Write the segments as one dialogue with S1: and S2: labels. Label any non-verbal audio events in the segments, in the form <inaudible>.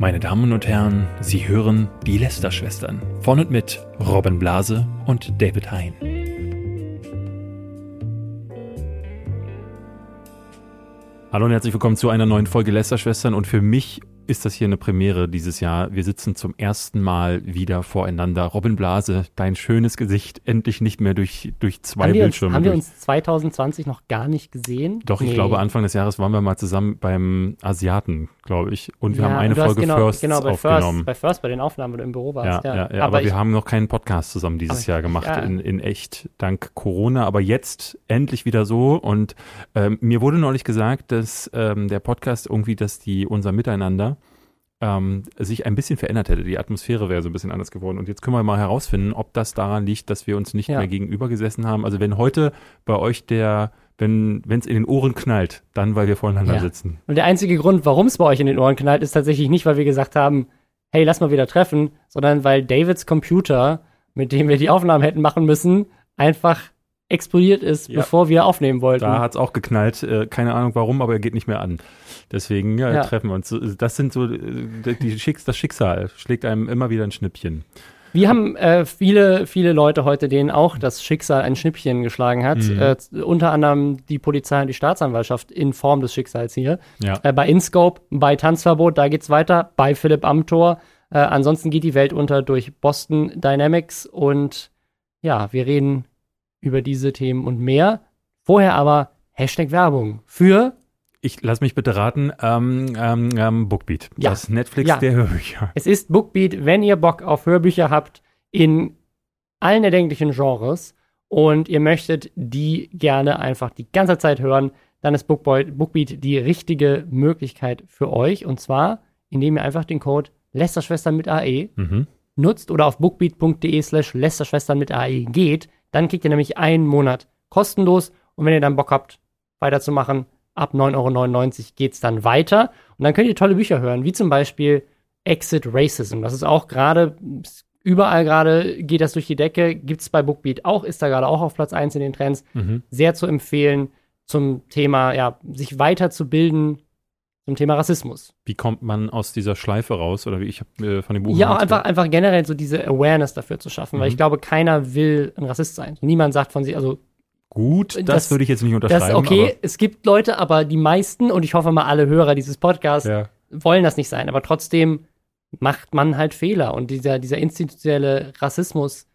S1: Meine Damen und Herren, Sie hören die Lester-Schwestern. Von und mit Robin Blase und David Hein. Hallo und herzlich willkommen zu einer neuen Folge Lester-Schwestern. Und für mich ist das hier eine Premiere dieses Jahr. Wir sitzen zum ersten Mal wieder voreinander. Robin Blase, dein schönes Gesicht, endlich nicht mehr durch, durch zwei
S2: haben
S1: Bildschirme.
S2: Uns, haben wir
S1: durch.
S2: uns 2020 noch gar nicht gesehen?
S1: Doch, ich
S2: Nee.
S1: glaube, Anfang des Jahres waren wir mal zusammen beim Asiaten, glaube ich. Und wir
S2: Ja,
S1: haben eine Folge
S2: genau,
S1: First
S2: genau, bei
S1: aufgenommen.
S2: First, bei First, bei den Aufnahmen, wo du im Büro
S1: Ja,
S2: warst.
S1: ja,
S2: Ja,
S1: ja, aber,
S2: ich,
S1: wir haben noch keinen Podcast zusammen dieses
S2: Aber-
S1: Jahr gemacht,
S2: ja.
S1: in, in echt, dank Corona. Aber jetzt endlich wieder so. Und ähm, mir wurde neulich gesagt, dass ähm, der Podcast irgendwie, dass die unser Miteinander ähm, sich ein bisschen verändert hätte. Die Atmosphäre wäre so ein bisschen anders geworden. Und jetzt können wir mal herausfinden, ob das daran liegt, dass wir uns nicht
S2: Ja.
S1: mehr gegenüber gesessen haben. Also wenn heute bei euch der, wenn es in den Ohren knallt, dann weil wir voreinander
S2: Ja.
S1: sitzen.
S2: Und der einzige Grund, warum es bei euch in den Ohren knallt, ist tatsächlich nicht, weil wir gesagt haben, hey, lass mal wieder treffen, sondern weil Davids Computer, mit dem wir die Aufnahmen hätten machen müssen, einfach explodiert ist,
S1: Ja.
S2: bevor wir aufnehmen wollten.
S1: Da hat es auch geknallt. Äh, keine Ahnung warum, aber er geht nicht mehr an. Deswegen ja,
S2: Ja.
S1: treffen wir uns. Das sind so äh, die Schicks, das Schicksal schlägt einem immer wieder ein Schnippchen.
S2: Wir haben äh, viele, viele Leute heute, denen auch das Schicksal ein Schnippchen geschlagen hat.
S1: Mhm.
S2: Äh, unter anderem die Polizei und die Staatsanwaltschaft in Form des Schicksals hier.
S1: Ja.
S2: Äh, bei InScope, bei Tanzverbot, da geht's weiter. Bei Philipp Amthor. Äh, ansonsten geht die Welt unter durch Boston Dynamics. Und ja, wir reden über diese Themen und mehr. Vorher aber Hashtag Werbung für
S1: Ich lass mich bitte raten, ähm, ähm, ähm, Bookbeat.
S2: Ja.
S1: Das Netflix
S2: Ja.
S1: der Hörbücher.
S2: Es ist Bookbeat, wenn ihr Bock auf Hörbücher habt in allen erdenklichen Genres und ihr möchtet die gerne einfach die ganze Zeit hören, dann ist Bookboy, Bookbeat die richtige Möglichkeit für euch. Und zwar, indem ihr einfach den Code Lästerschwestern mit AE
S1: Mhm.
S2: nutzt oder auf bookbeat.de slash Lästerschwestern mit AE geht. Dann kriegt ihr nämlich einen Monat kostenlos. Und wenn ihr dann Bock habt, weiterzumachen, ab 9,99 Euro geht's dann weiter. Und dann könnt ihr tolle Bücher hören, wie zum Beispiel Exit Racism. Das ist auch gerade, überall gerade geht das durch die Decke. Gibt's bei Bookbeat auch, ist da gerade auch auf Platz 1 in den Trends.
S1: Mhm.
S2: Sehr zu empfehlen zum Thema, ja, sich weiterzubilden zum Thema Rassismus.
S1: Wie kommt man aus dieser Schleife raus? Oder wie ich habe äh, von dem Buch
S2: Ja, einfach, einfach generell so diese Awareness dafür zu schaffen, weil
S1: Mhm.
S2: ich glaube, keiner will ein Rassist sein. Niemand sagt von sich, also
S1: Gut, das,
S2: das-
S1: würde ich jetzt nicht
S2: das
S1: unterschreiben.
S2: ist okay, es gibt Leute, aber die meisten, und ich hoffe mal alle Hörer dieses Podcasts,
S1: ja.
S2: wollen das nicht sein. Aber trotzdem macht man halt Fehler. Und dieser, dieser institutionelle Rassismus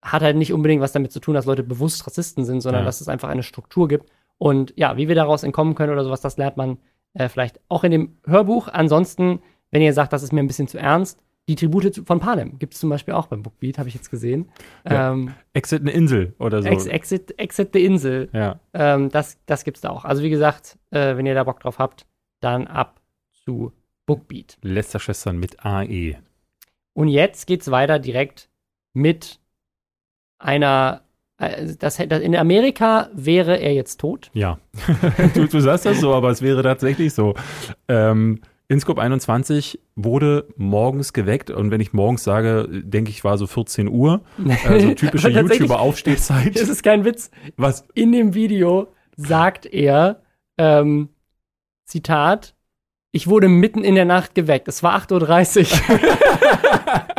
S2: hat halt nicht unbedingt was damit zu tun, dass Leute bewusst Rassisten sind, sondern
S1: Ja.
S2: dass es einfach eine Struktur gibt. Und ja, wie wir daraus entkommen können oder sowas, das lernt man äh, vielleicht auch in dem Hörbuch. Ansonsten, wenn ihr sagt, das ist mir ein bisschen zu ernst, die Tribute von Panem gibt es zum Beispiel auch beim Bookbeat, habe ich jetzt gesehen.
S1: Ja.
S2: Ähm,
S1: Exit eine Insel oder so.
S2: Ex Exit, Exit the Insel,
S1: ja.
S2: ähm, das, das gibt's da auch. Also wie gesagt, äh, wenn ihr da Bock drauf habt, dann ab zu Bookbeat.
S1: Lästerschwestern mit AE.
S2: Und jetzt geht's weiter direkt mit einer. äh, Das, das, in Amerika wäre er jetzt tot.
S1: Ja, <laughs> du, du sagst das so, aber es wäre tatsächlich so. Ähm, InScope 21 wurde morgens geweckt und wenn ich morgens sage, denke ich, war so 14 Uhr. <laughs> Also typische YouTuber-Aufstehzeit. <laughs>
S2: Das ist kein Witz.
S1: Was?
S2: In dem Video sagt er, ähm, Zitat, ich wurde mitten in der Nacht geweckt. Es war 8.30 Uhr. <laughs>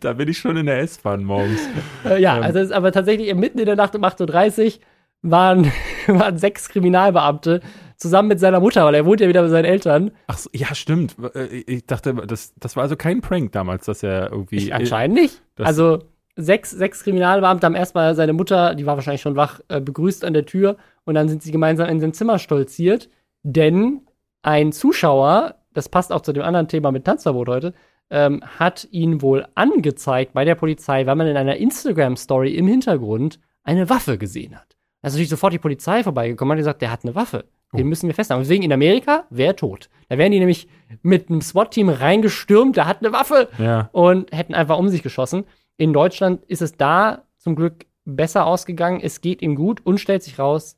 S1: Da bin ich schon in der S-Bahn morgens.
S2: Äh, ja,
S1: Ähm.
S2: also es ist aber tatsächlich mitten in der Nacht um 8.30 Uhr waren, <laughs> waren sechs Kriminalbeamte zusammen mit seiner Mutter, weil er wohnt ja wieder bei seinen Eltern.
S1: Ach so, ja, stimmt. Äh, Ich dachte, das, das war also kein Prank damals, dass er irgendwie.
S2: Ich, anscheinend nicht. Also sechs, sechs Kriminalbeamte haben erstmal seine Mutter, die war wahrscheinlich schon wach, äh, begrüßt an der Tür und dann sind sie gemeinsam in sein Zimmer stolziert, denn ein Zuschauer, das passt auch zu dem anderen Thema mit Tanzverbot heute, ähm, hat ihn wohl angezeigt bei der Polizei, weil man in einer Instagram-Story im Hintergrund eine Waffe gesehen hat. Da ist natürlich sofort die Polizei vorbeigekommen und hat gesagt, der hat eine Waffe. Den
S1: Oh.
S2: müssen wir festhalten. Deswegen in Amerika wäre er tot. Da wären die nämlich mit einem SWAT-Team reingestürmt, der hat eine Waffe
S1: Ja.
S2: und hätten einfach um sich geschossen. In Deutschland ist es da zum Glück besser ausgegangen. Es geht ihm gut und stellt sich raus,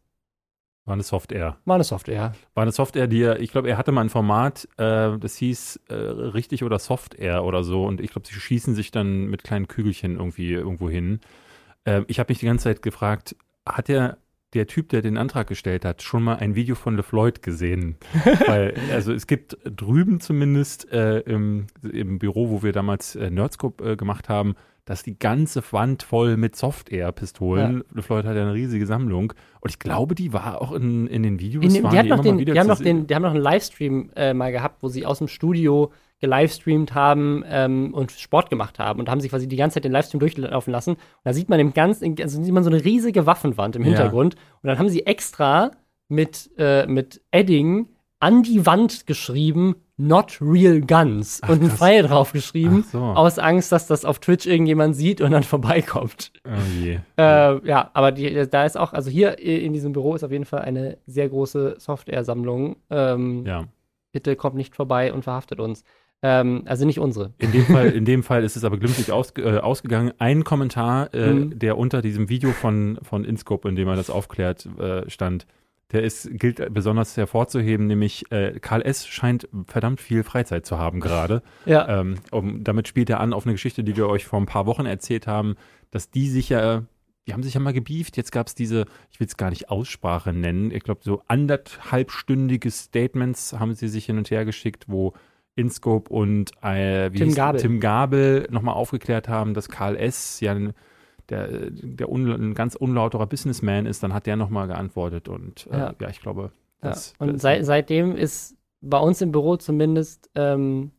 S1: War eine Software.
S2: war eine Software.
S1: War eine Software, die er, ich glaube, er hatte mal ein Format, äh, das hieß äh, richtig oder Software oder so. Und ich glaube, sie schießen sich dann mit kleinen Kügelchen irgendwie irgendwo hin. Äh, ich habe mich die ganze Zeit gefragt, hat er der Typ, der den Antrag gestellt hat, schon mal ein Video von LeFloid gesehen? <laughs> Weil, also es gibt drüben zumindest äh, im, im Büro, wo wir damals äh, Nerdscope äh, gemacht haben, dass die ganze Wand voll mit Soft-Air-Pistolen. Ja. LeFloid hat ja eine riesige Sammlung. Und ich glaube, die war auch in, in den Videos.
S2: In dem, die, die, noch den, die, haben noch den, die haben noch einen Livestream äh, mal gehabt, wo sie aus dem Studio gelivestreamt haben ähm, und Sport gemacht haben und haben sich quasi die ganze Zeit den Livestream durchlaufen lassen. Und da sieht man im ganzen, also sieht man so eine riesige Waffenwand im Hintergrund. Ja. Und dann haben sie extra mit, äh, mit Edding an die Wand geschrieben, Not Real Guns Ach, und ein Pfeil drauf geschrieben, so. aus Angst, dass das auf Twitch irgendjemand sieht und dann vorbeikommt.
S1: Oh je.
S2: Äh, ja, aber die, da ist auch, also hier in diesem Büro ist auf jeden Fall eine sehr große Software-Sammlung. Ähm, ja. Bitte kommt nicht vorbei und verhaftet uns. Ähm, also nicht unsere.
S1: In dem Fall, in dem <laughs> Fall ist es aber glimpflich aus, äh, ausgegangen. Ein Kommentar, äh, mhm. der unter diesem Video von, von Inscope, in dem er das aufklärt, äh, stand, der ist, gilt besonders hervorzuheben, nämlich äh, Karl S. scheint verdammt viel Freizeit zu haben gerade. <laughs> Ja. Ähm, um, damit spielt er an auf eine Geschichte, die wir euch vor ein paar Wochen erzählt haben, dass die sich ja, die haben sich ja mal gebieft. Jetzt gab es diese, ich will es gar nicht Aussprache nennen, ich glaube so anderthalbstündige Statements haben sie sich hin und her geschickt, wo InScope und äh,
S2: Tim, Gabel.
S1: Tim Gabel nochmal aufgeklärt haben, dass Karl S. ja der, der un, ein ganz unlauterer Businessman ist, dann hat der nochmal geantwortet und äh, ja. ja. ich glaube.
S2: Das, ja. Und seit, seitdem ist bei uns im Büro zumindest, ähm,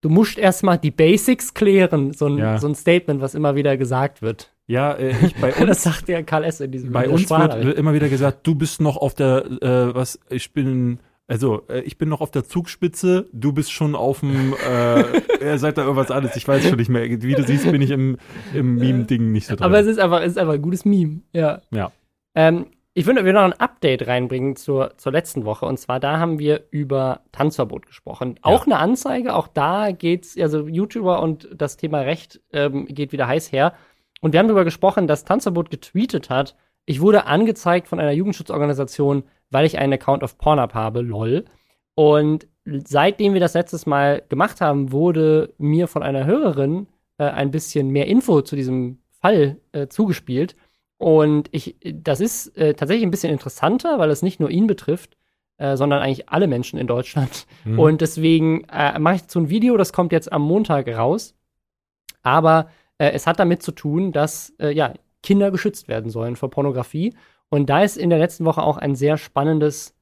S2: du musst erstmal die Basics klären, so ein, ja. so ein Statement, was immer wieder gesagt wird.
S1: Ja, äh, ich, bei <laughs> uns.
S2: das sagt der Karl S. in diesem
S1: Bei uns wird immer wieder gesagt, du bist noch auf der, äh, was, ich bin also, äh, ich bin noch auf der Zugspitze, du bist schon auf dem, äh, <laughs> er sagt da irgendwas anderes, ich weiß schon nicht mehr. Wie du siehst, bin ich im, im Meme-Ding nicht so drin.
S2: Aber es ist einfach, es ist einfach ein gutes Meme, ja.
S1: Ja.
S2: Ähm, ich würde noch ein Update reinbringen zur, zur letzten Woche. Und zwar, da haben wir über Tanzverbot gesprochen. Auch ja. eine Anzeige, auch da geht's, also YouTuber und das Thema Recht ähm, geht wieder heiß her. Und wir haben darüber gesprochen, dass Tanzverbot getweetet hat, ich wurde angezeigt von einer Jugendschutzorganisation, weil ich einen Account auf Pornhub habe, lol. Und seitdem wir das letztes Mal gemacht haben, wurde mir von einer Hörerin äh, ein bisschen mehr Info zu diesem Fall äh, zugespielt. Und ich, das ist äh, tatsächlich ein bisschen interessanter, weil es nicht nur ihn betrifft, äh, sondern eigentlich alle Menschen in Deutschland. Mhm. Und deswegen äh, mache ich dazu ein Video, das kommt jetzt am Montag raus. Aber äh, es hat damit zu tun, dass ja, Kinder geschützt werden sollen vor Pornografie. Und da ist in der letzten Woche auch ein sehr spannendes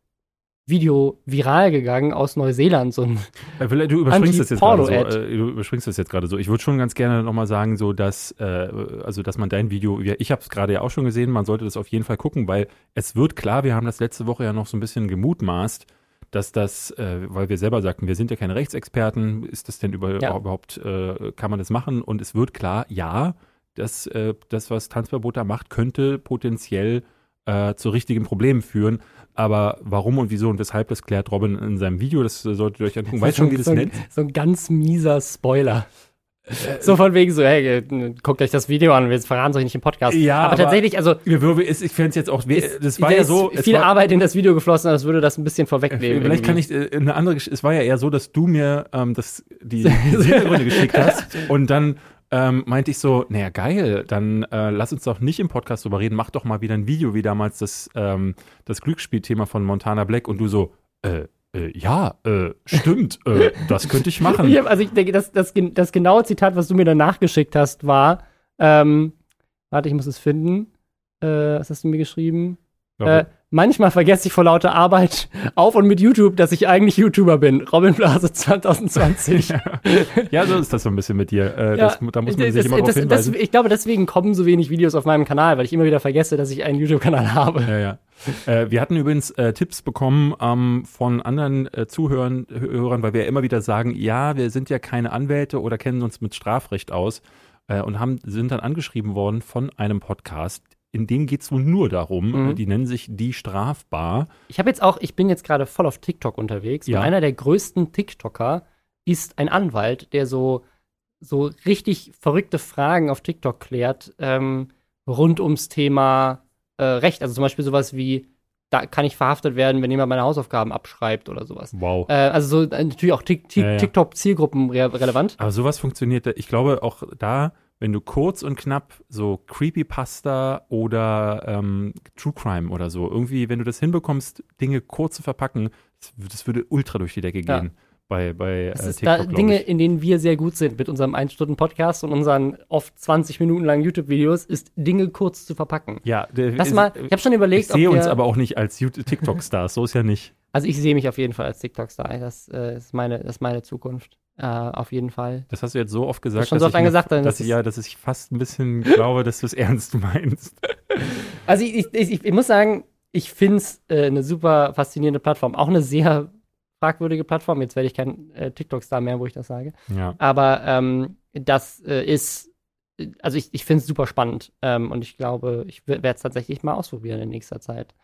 S2: Video viral gegangen aus Neuseeland. So ein
S1: äh, du überspringst das jetzt gerade so. Äh, du überspringst das jetzt gerade so. Ich würde schon ganz gerne nochmal sagen, so dass, äh, also dass man dein Video, ich habe es gerade ja auch schon gesehen, man sollte das auf jeden Fall gucken, weil es wird klar, wir haben das letzte Woche ja noch so ein bisschen gemutmaßt, dass das, äh, weil wir selber sagten, wir sind ja keine Rechtsexperten, ist das denn über, ja. überhaupt, äh, kann man das machen? Und es wird klar, ja, dass das, was Tanzverbot da macht, könnte potenziell äh, zu richtigen Problemen führen. Aber warum und wieso und weshalb, das klärt Robin in seinem Video. Das solltet ihr euch angucken. Weißt schon, wie das
S2: so
S1: nennt?
S2: So ein ganz mieser Spoiler. So von wegen so, hey, guckt euch das Video an, wir verraten es euch nicht im Podcast.
S1: Ja, aber,
S2: aber tatsächlich, also.
S1: Ich fände es jetzt auch, das war ja so.
S2: viel war, Arbeit in das Video geflossen, das würde das ein bisschen vorwegnehmen.
S1: Vielleicht irgendwie. kann ich äh, eine andere, es war ja eher so, dass du mir ähm, das, die <laughs> Hintergründe geschickt hast und dann ähm, meinte ich so, naja, geil, dann äh, lass uns doch nicht im Podcast drüber reden, mach doch mal wieder ein Video, wie damals das, ähm, das Glücksspielthema von Montana Black und du so, äh, äh, ja, äh, stimmt, äh, <laughs> das könnte ich machen.
S2: Ich hab, also ich denke, das, das, das genaue Zitat, was du mir danach geschickt hast, war, ähm, warte, ich muss es finden. Äh, was hast du mir geschrieben? Äh, manchmal vergesse ich vor lauter Arbeit <laughs> auf und mit YouTube, dass ich eigentlich YouTuber bin. Robin Blase 2020. <laughs>
S1: ja, so ist das so ein bisschen mit dir. Äh, ja, das, da muss man das, sich immer das,
S2: drauf Das, ich glaube, deswegen kommen so wenig Videos auf meinem Kanal, weil ich immer wieder vergesse, dass ich einen YouTube-Kanal habe.
S1: Ja, ja. Äh, wir hatten übrigens äh, Tipps bekommen ähm, von anderen äh, Zuhörern, Hörern, weil wir ja immer wieder sagen, ja, wir sind ja keine Anwälte oder kennen uns mit Strafrecht aus äh, und haben, sind dann angeschrieben worden von einem Podcast, in dem geht es wohl nur darum, mhm. die nennen sich die Strafbar.
S2: Ich habe jetzt auch, ich bin jetzt gerade voll auf TikTok unterwegs. Ja. Und einer der größten TikToker ist ein Anwalt, der so, so richtig verrückte Fragen auf TikTok klärt, ähm, rund ums Thema äh, Recht. Also zum Beispiel sowas wie, da kann ich verhaftet werden, wenn jemand meine Hausaufgaben abschreibt oder sowas.
S1: Wow.
S2: Äh, also so äh, natürlich auch TikTok-Zielgruppen relevant.
S1: Aber sowas funktioniert, ich glaube auch da wenn du kurz und knapp so Creepypasta oder ähm, True Crime oder so, irgendwie, wenn du das hinbekommst, Dinge kurz zu verpacken, das, das würde ultra durch die Decke
S2: Ja.
S1: gehen bei, bei
S2: Das
S1: äh, TikTok,
S2: da Dinge,
S1: ich.
S2: in denen wir sehr gut sind mit unserem 1-Stunden-Podcast und unseren oft 20 Minuten langen YouTube-Videos, ist Dinge kurz zu verpacken.
S1: Ja, der,
S2: Lass mal, ich habe schon
S1: ich
S2: überlegt,
S1: sehe
S2: ob
S1: uns aber auch nicht als TikTok-Stars, so ist ja nicht.
S2: also ich sehe mich auf jeden Fall als TikTok-Star. Das, äh, ist meine, das ist meine Zukunft. Äh, auf jeden Fall.
S1: Das hast du jetzt so oft gesagt,
S2: schon so
S1: dass,
S2: oft
S1: ich,
S2: dann
S1: dass
S2: ist
S1: ich ja, dass ich fast ein bisschen glaube, dass du es <laughs> ernst meinst.
S2: Also ich, ich, ich, ich muss sagen, ich finde es äh, eine super faszinierende Plattform. Auch eine sehr fragwürdige Plattform. Jetzt werde ich kein äh, TikTok-Star mehr, wo ich das sage.
S1: Ja.
S2: Aber ähm, das äh, ist, also ich, ich finde es super spannend. Ähm, und ich glaube, ich werde es tatsächlich mal ausprobieren in nächster Zeit.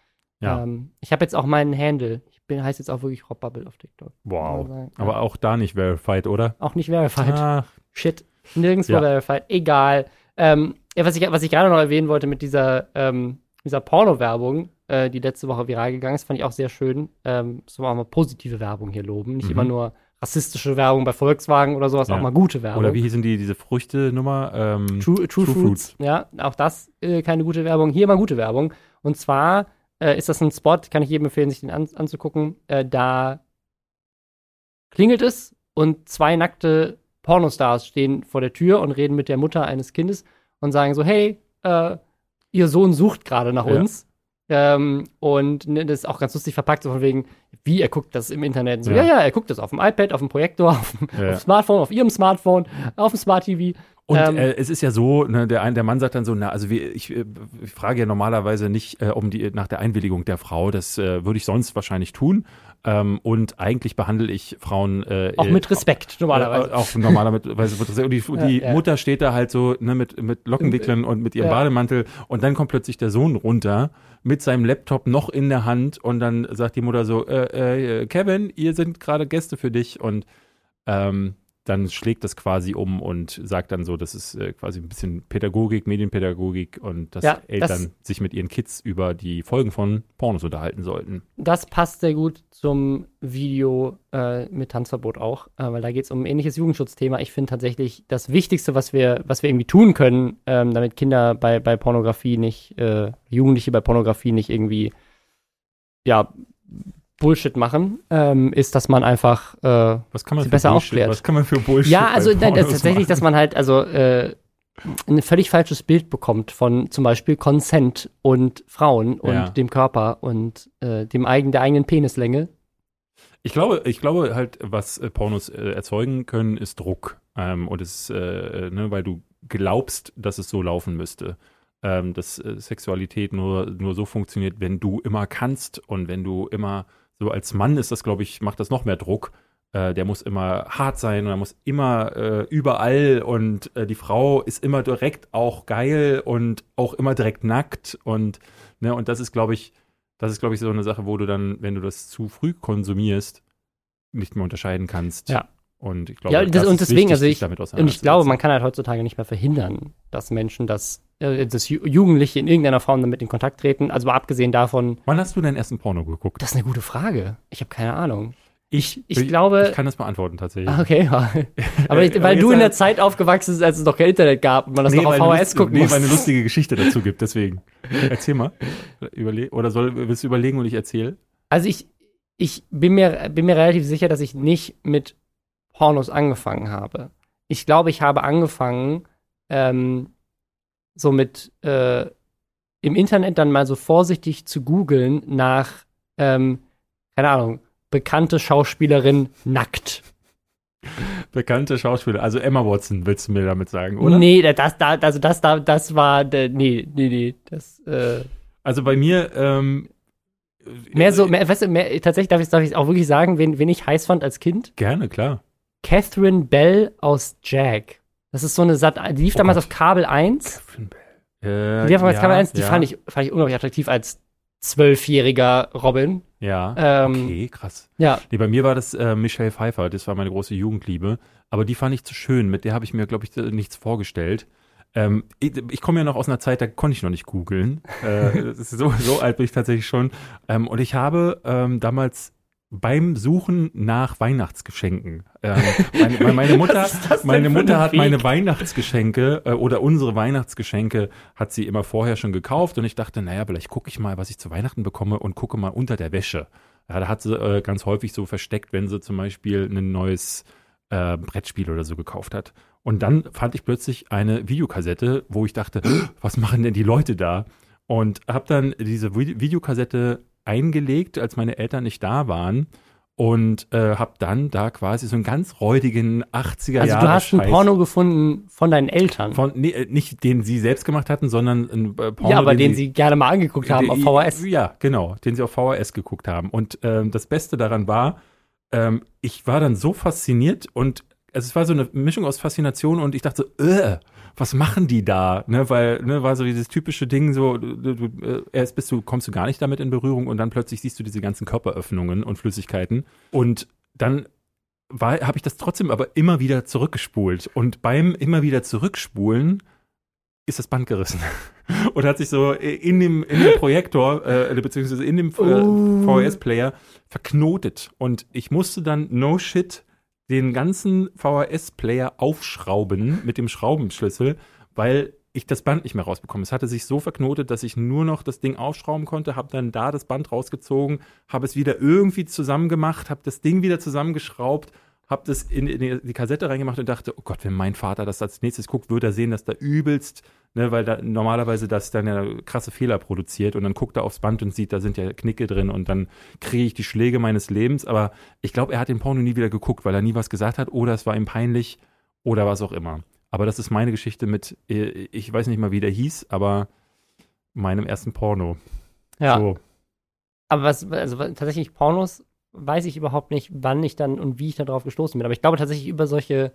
S1: Ja.
S2: Ähm, ich habe jetzt auch meinen Handle. Ich bin, heißt jetzt auch wirklich Rob Bubble auf TikTok.
S1: Wow.
S2: Sagen.
S1: Aber auch da nicht verified, oder?
S2: auch nicht verified.
S1: Ah,
S2: Shit. Nirgendwo
S1: Ja.
S2: verified. Egal. Ähm, ja, was ich, was ich gerade noch erwähnen wollte mit dieser, ähm, dieser Porno-Werbung, äh, die letzte Woche viral gegangen ist, fand ich auch sehr schön. Ähm, so auch mal positive Werbung hier loben. Nicht
S1: Mhm.
S2: immer nur rassistische Werbung bei Volkswagen oder sowas,
S1: Ja.
S2: auch mal gute Werbung.
S1: oder wie hießen die, diese Früchte-Nummer? Ähm,
S2: True, True,
S1: True
S2: Fruits. Ja, auch das äh, keine gute Werbung. Hier mal gute Werbung. Und zwar äh, ist das ein Spot, kann ich jedem empfehlen, sich den an, anzugucken. Äh, da klingelt es und zwei nackte Pornostars stehen vor der Tür und reden mit der Mutter eines Kindes und sagen so: Hey, äh, ihr Sohn sucht gerade nach
S1: Ja.
S2: uns. Ähm, und ne, das ist auch ganz lustig verpackt, so von wegen, wie er guckt das im Internet. So, ja,
S1: Ja.
S2: ja, er guckt das auf dem iPad, auf dem Projektor, <laughs> auf dem,
S1: Ja.
S2: auf dem Smartphone, auf ihrem Smartphone, auf dem Smart TV.
S1: Und
S2: Ähm,
S1: äh, es ist ja so, ne, der, ein- der Mann sagt dann so, na, also wir, ich, äh, ich frage ja normalerweise nicht äh, um die, nach der Einwilligung der Frau, das äh, würde ich sonst wahrscheinlich tun. Ähm, und eigentlich behandle ich Frauen äh,
S2: Auch mit Respekt, normalerweise.
S1: Äh, auch normalerweise wird das und die, die
S2: Ja.
S1: Mutter steht da halt so ne, mit, mit Lockenwicklern und mit ihrem
S2: Ja.
S1: Bademantel und dann kommt plötzlich der Sohn runter mit seinem Laptop noch in der Hand und dann sagt die Mutter so, äh, äh, Kevin, hier sind gerade Gäste für dich und ähm, dann schlägt das quasi um und sagt dann so, das ist äh, quasi ein bisschen Pädagogik, Medienpädagogik und dass
S2: Ja,
S1: Eltern
S2: das-
S1: sich mit ihren Kids über die Folgen von Pornos unterhalten sollten.
S2: Das passt sehr gut zum Video äh, mit Tanzverbot auch, äh, weil da geht es um ein ähnliches Jugendschutzthema. Ich finde tatsächlich das Wichtigste, was wir, was wir irgendwie tun können, ähm, damit Kinder bei, bei Pornografie nicht, äh, Jugendliche bei Pornografie nicht irgendwie, ja, Bullshit machen, ähm, ist, dass man einfach, äh,
S1: Was kann man
S2: besser
S1: Bullshit,
S2: aufklärt.
S1: was kann man für Bullshit
S2: ja, also nein, das tatsächlich,
S1: machen?
S2: dass man halt, also, äh, ein völlig falsches Bild bekommt von zum Beispiel Consent und Frauen und
S1: Ja.
S2: dem Körper und äh, dem eigen, der eigenen Penislänge.
S1: Ich glaube, ich glaube halt, was äh, Pornos äh, erzeugen können, ist Druck. Ähm, und es, äh, ne, weil du glaubst, dass es so laufen müsste. Ähm, dass Sexualität nur, nur so funktioniert, wenn du immer kannst und wenn du immer, so als Mann ist das, glaube ich, macht das noch mehr Druck. Äh, der muss immer hart sein und er muss immer äh, überall und äh, die Frau ist immer direkt auch geil und auch immer direkt nackt und, ne, und das ist, glaube ich, das ist, glaube ich, so eine Sache, wo du dann, wenn du das zu früh konsumierst, nicht mehr unterscheiden kannst.
S2: Ja.
S1: Und ich glaube,
S2: Ja, das- und
S1: ist
S2: deswegen,
S1: wichtig,
S2: also ich- Und ich glaube, man kann halt heutzutage nicht mehr verhindern, dass Menschen das, dass Ju- Jugendliche in irgendeiner Form damit in Kontakt treten. Also mal abgesehen davon,
S1: Wann hast du deinen ersten Porno geguckt?
S2: das ist eine gute Frage. Ich habe keine Ahnung.
S1: Ich,
S2: ich glaube-
S1: Ich kann das beantworten tatsächlich.
S2: Ah, Okay, ja. <laughs> aber ich,
S1: aber
S2: weil
S1: jetzt
S2: du in der Zeit aufgewachsen bist, als es noch kein Internet gab und man das noch auf VHS gucken
S1: nee,
S2: musste.
S1: weil eine lustige <laughs> Geschichte dazu gibt, deswegen. Erzähl mal. Überle oder soll, willst du überlegen und ich erzähle?
S2: Also ich, ich bin mir, bin mir relativ sicher, dass ich nicht mit Pornos angefangen habe. Ich glaube, ich habe angefangen, ähm, so mit äh, im Internet dann mal so vorsichtig zu googeln nach, ähm, keine Ahnung, bekannte Schauspielerin nackt.
S1: Bekannte Schauspieler, also Emma Watson, willst du mir damit sagen, oder?
S2: Nee, das, da, also das, da, das war, nee, nee, nee, das, äh,
S1: Also bei mir, ähm,
S2: mehr so, mehr, weißt du, mehr, tatsächlich darf ich, darf ich auch wirklich sagen, wen, wen ich heiß fand als Kind?
S1: Gerne, klar.
S2: Catherine Bell aus Jag. Das ist so eine Sat, die lief
S1: Oh
S2: damals
S1: Gott.
S2: auf Kabel 1.
S1: Catherine Bell. Äh,
S2: Die lief damals auf Kabel 1, die
S1: ja,
S2: fand, ich, fand ich unglaublich attraktiv als zwölfjähriger Robin.
S1: Ja,
S2: Ähm,
S1: okay, krass.
S2: Ja,
S1: Nee, bei mir war das äh, Michelle Pfeiffer, das war meine große Jugendliebe. Aber die fand ich zu schön, mit der habe ich mir, glaube ich, äh, nichts vorgestellt. Ähm, ich ich komme ja noch aus einer Zeit, da konnte ich noch nicht googeln. äh, <laughs> so, so alt bin ich tatsächlich schon. Ähm, und ich habe ähm, damals beim Suchen nach Weihnachtsgeschenken. Ähm, meine, meine <laughs> Mutter, meine Mutter hat meine Weihnachtsgeschenke äh, oder unsere Weihnachtsgeschenke hat sie immer vorher schon gekauft und ich dachte, naja, vielleicht gucke ich mal, was ich zu Weihnachten bekomme und gucke mal unter der Wäsche. Ja, da hat sie äh, ganz häufig so versteckt, wenn sie zum Beispiel ein neues äh, Brettspiel oder so gekauft hat. Und dann fand ich plötzlich eine Videokassette, wo ich dachte, <gasps> was machen denn die Leute da? Und habe dann diese Videokassette eingelegt, als meine Eltern nicht da waren und äh, habe dann da quasi so einen ganz räudigen 80er Jahre
S2: Also du hast ein Porno gefunden von deinen Eltern.
S1: Von, nee, äh, nicht den sie selbst gemacht hatten, sondern ein
S2: äh, Porno, ja, aber den, den sie, sie, gerne mal angeguckt haben auf VHS.
S1: Ja, genau, den sie auf VHS geguckt haben. Und ähm, das Beste daran war, ähm, ich war dann so fasziniert und also es war so eine Mischung aus Faszination und ich dachte so, äh, was machen die da? Ne, weil, ne, war so dieses typische Ding, so, du, du, äh, erst bist du, kommst du gar nicht damit in Berührung und dann plötzlich siehst du diese ganzen Körperöffnungen und Flüssigkeiten. Und dann habe ich das trotzdem aber immer wieder zurückgespult. Und beim immer wieder zurückspulen ist das Band gerissen. <laughs> und hat sich so in dem, in dem Projektor, äh, beziehungsweise in dem äh, oh. VHS-Player verknotet. Und ich musste dann no shit den ganzen VHS-Player aufschrauben mit dem Schraubenschlüssel, weil ich das Band nicht mehr rausbekomme. Es hatte sich so verknotet, dass ich nur noch das Ding aufschrauben konnte, habe dann da das Band rausgezogen, habe es wieder irgendwie zusammengemacht, habe das Ding wieder zusammengeschraubt habe das in, in, die Kassette reingemacht und dachte, oh Gott, wenn mein Vater das als nächstes guckt, würde er sehen, dass da übelst, ne, weil da normalerweise das dann ja krasse Fehler produziert und dann guckt er aufs Band und sieht, da sind ja Knicke drin und dann kriege ich die Schläge meines Lebens. Aber ich glaube, er hat den Porno nie wieder geguckt, weil er nie was gesagt hat oder es war ihm peinlich oder was auch immer. Aber das ist meine Geschichte mit, äh, ich weiß nicht mal, wie der hieß, aber meinem ersten Porno.
S2: Ja. So. Aber was, also tatsächlich Pornos weiß ich überhaupt nicht, wann ich dann und wie ich darauf gestoßen bin. Aber ich glaube tatsächlich über solche,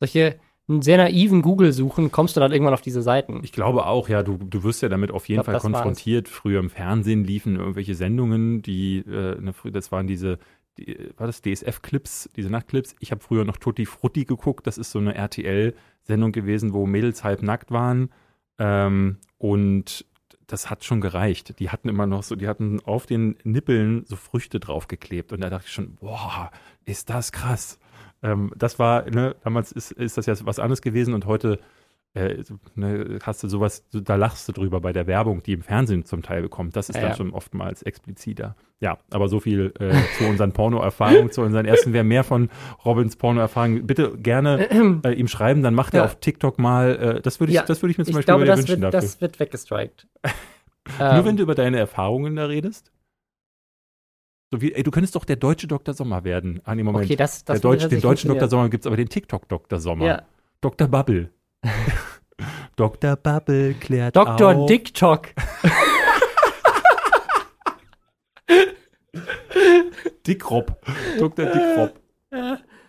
S2: solche sehr naiven Google-Suchen kommst du dann irgendwann auf diese Seiten.
S1: Ich glaube auch, ja, du, du wirst ja damit auf jeden glaub, Fall konfrontiert. Früher im Fernsehen liefen irgendwelche Sendungen, die, äh, ne, das waren diese, die, war das DSF-Clips, diese Nachtclips. Ich habe früher noch Tutti Frutti geguckt. Das ist so eine RTL-Sendung gewesen, wo Mädels halb nackt waren. Ähm, und das hat schon gereicht. Die hatten immer noch so, die hatten auf den Nippeln so Früchte draufgeklebt und da dachte ich schon, boah, ist das krass. Ähm, das war, ne, damals ist, ist das ja was anderes gewesen und heute äh, ne, hast du sowas, da lachst du drüber bei der Werbung, die im Fernsehen zum Teil bekommt. Das ist ja, dann ja. schon oftmals expliziter. Ja, aber so viel äh, zu unseren Porno-Erfahrungen, zu unseren ersten. Wer mehr von Robins Porno-Erfahrungen, bitte gerne äh, ihm schreiben, dann macht er auf TikTok mal, äh, das würde ich, ja, das würde ich mir zum Beispiel
S2: glaube,
S1: das
S2: wünschen wird, dafür. Das wird weggestrikt. <laughs>
S1: Nur ähm. wenn du über deine Erfahrungen da redest? So wie, ey, du könntest doch der deutsche Dr. Sommer werden. Ah, nee, Moment. Okay, das, das der Deutsch, den deutschen Dr. Sommer gibt es aber den TikTok-Dr. Sommer. Ja. Dr. Bubble. <laughs> Dr. Bubble klärt
S2: Dr. auf. TikTok.
S1: Dickrop. Dr. Dickrop.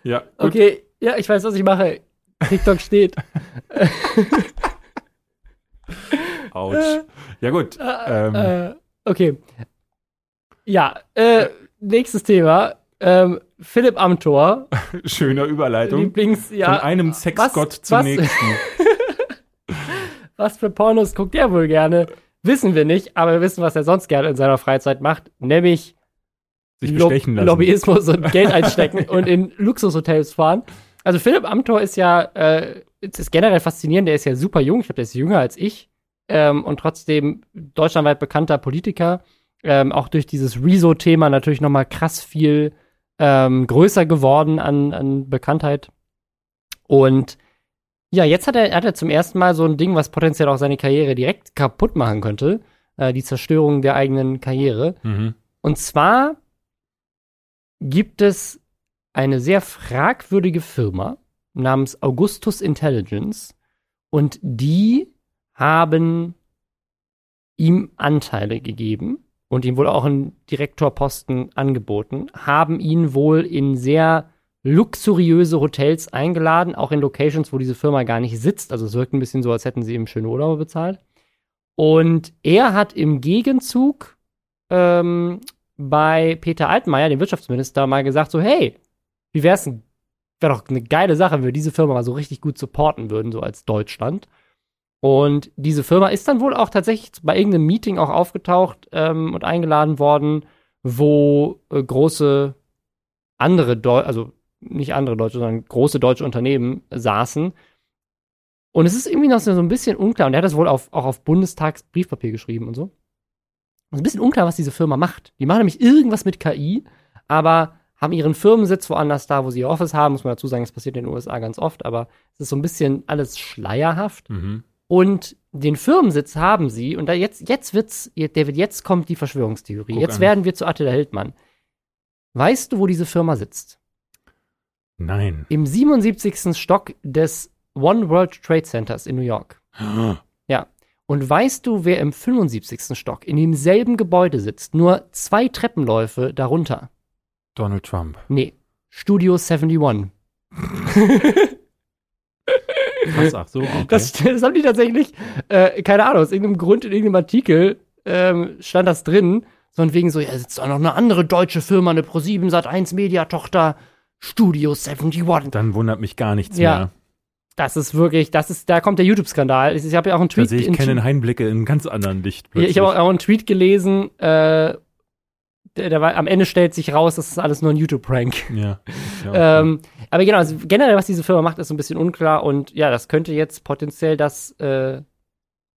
S2: Ja. Gut. Okay, ja, ich weiß, was ich mache. TikTok steht.
S1: Autsch. Ja, gut.
S2: Äh, ähm. äh, okay. Ja, äh, nächstes Thema. Ähm, Philipp Amthor. <laughs>
S1: Schöner Überleitung.
S2: Lieblings, ja.
S1: Von einem Sexgott zum was, nächsten. <laughs>
S2: was für Pornos guckt er wohl gerne? Wissen wir nicht, aber wir wissen, was er sonst gerne in seiner Freizeit macht, nämlich
S1: sich bestechen lassen.
S2: Lobbyismus und <laughs> Geld einstecken und in Luxushotels fahren. Also Philipp Amthor ist ja, äh, ist generell faszinierend, der ist ja super jung, ich glaube, der ist jünger als ich ähm, und trotzdem deutschlandweit bekannter Politiker. Ähm, auch durch dieses Rezo-Thema natürlich noch mal krass viel ähm, größer geworden an, an Bekanntheit. Und ja, jetzt hat er, hat er zum ersten Mal so ein Ding, was potenziell auch seine Karriere direkt kaputt machen könnte. Äh, die Zerstörung der eigenen Karriere. Mhm. Und zwar gibt es eine sehr fragwürdige Firma namens Augustus Intelligence und die haben ihm Anteile gegeben und ihm wohl auch einen Direktorposten angeboten, haben ihn wohl in sehr luxuriöse Hotels eingeladen, auch in Locations, wo diese Firma gar nicht sitzt. Also es wirkt ein bisschen so, als hätten sie ihm schöne Urlaube bezahlt. Und er hat im Gegenzug ähm, bei Peter Altmaier, dem Wirtschaftsminister, mal gesagt: so, hey, wie wär's denn? Wäre doch eine geile Sache, wenn wir diese Firma mal so richtig gut supporten würden, so als Deutschland. Und diese Firma ist dann wohl auch tatsächlich bei irgendeinem Meeting auch aufgetaucht ähm, und eingeladen worden, wo äh, große andere, Deu also nicht andere deutsche, sondern große deutsche Unternehmen saßen. Und es ist irgendwie noch so ein bisschen unklar. Und er hat das wohl auf, auch auf Bundestagsbriefpapier geschrieben und so. Es ist ein bisschen unklar, was diese Firma macht. Die machen nämlich irgendwas mit KI, aber haben ihren Firmensitz woanders da, wo sie ihr Office haben. Muss man dazu sagen, das passiert in den USA ganz oft, aber es ist so ein bisschen alles schleierhaft.
S1: Mhm.
S2: Und den Firmensitz haben sie, und da jetzt, jetzt wird's, David, jetzt kommt die Verschwörungstheorie.
S1: Guck
S2: jetzt
S1: an.
S2: werden wir zu Attila Hildmann. Weißt du, wo diese Firma sitzt?
S1: Nein.
S2: Im 77. Stock des One World Trade Centers in New York. <gasps> Und weißt du, wer im 75. Stock in demselben Gebäude sitzt? Nur zwei Treppenläufe darunter.
S1: Donald Trump.
S2: Nee, Studio 71. <laughs>
S1: Was, ach so, okay.
S2: Das, das haben die tatsächlich, äh, keine Ahnung, aus irgendeinem Grund in irgendeinem Artikel ähm, stand das drin, sondern wegen so, ja, sitzt auch noch eine andere deutsche Firma, eine Pro7 Sat1 Media Tochter, Studio 71.
S1: Dann wundert mich gar nichts
S2: Ja.
S1: mehr.
S2: Das ist wirklich, das ist, da kommt der YouTube-Skandal. Ich, ich habe ja auch einen
S1: Da
S2: Tweet,
S1: sehe ich
S2: einen
S1: keinen Einblicke in einem ganz anderen Licht. Plötzlich.
S2: ich habe auch, auch einen Tweet gelesen, äh, der, der war, am Ende stellt sich raus, das ist alles nur ein YouTube-Prank.
S1: ja. <laughs> ja.
S2: Ähm, aber genau, also generell, was diese Firma macht, ist so ein bisschen unklar und ja, das könnte jetzt potenziell das, äh,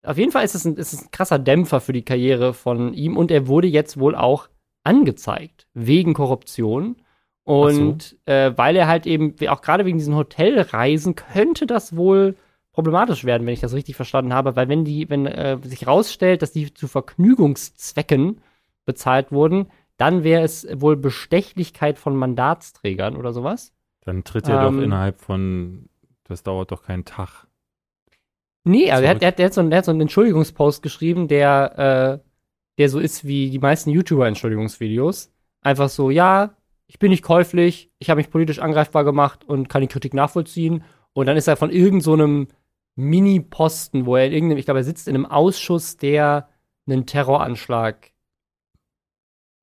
S2: auf jeden Fall ist es, ein, ist es ein krasser Dämpfer für die Karriere von ihm und er wurde jetzt wohl auch angezeigt wegen Korruption. Und äh, weil er halt eben, auch gerade wegen diesen Hotelreisen, könnte das wohl problematisch werden, wenn ich das richtig verstanden habe, weil wenn die, wenn äh, sich rausstellt, dass die zu Vergnügungszwecken bezahlt wurden, dann wäre es wohl Bestechlichkeit von Mandatsträgern oder sowas.
S1: Dann tritt er
S2: ähm,
S1: doch innerhalb von, das dauert doch keinen Tag.
S2: Nee, also er hat, er hat, der hat, so, einen- der hat so einen Entschuldigungspost geschrieben, der, äh, der so ist wie die meisten YouTuber-Entschuldigungsvideos. Einfach so, ja, ich bin nicht käuflich, ich habe mich politisch angreifbar gemacht und kann die Kritik nachvollziehen. Und dann ist er von irgendeinem so einem Mini-Posten, wo er in irgendeinem, ich glaube, er sitzt in einem Ausschuss, der einen Terroranschlag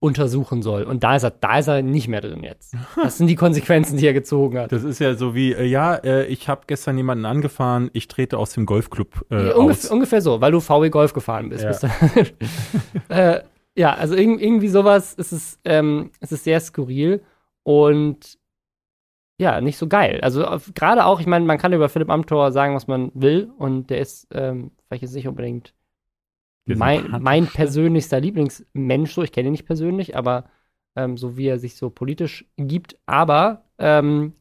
S2: untersuchen soll. Und da ist er, da ist er nicht mehr drin jetzt. Das sind die Konsequenzen, die er gezogen hat.
S1: Das ist ja so wie, äh, ja, äh, ich habe gestern jemanden angefahren, ich trete aus dem Golfclub äh,
S2: Ja,
S1: aus.
S2: ungefähr, so, weil du VW Golf gefahren bist.
S1: Ja.
S2: Bis dahin. <laughs> äh, ja, also irg irgendwie sowas ist es, ähm, es ist sehr skurril und ja, nicht so geil. Also gerade auch, ich meine, man kann über Philipp Amthor sagen, was man will und der ist ähm, vielleicht jetzt nicht unbedingt mein,
S1: sympathischste.
S2: mein persönlichster Lieblingsmensch, so ich kenne ihn nicht persönlich, aber ähm, so wie er sich so politisch gibt, aber ähm,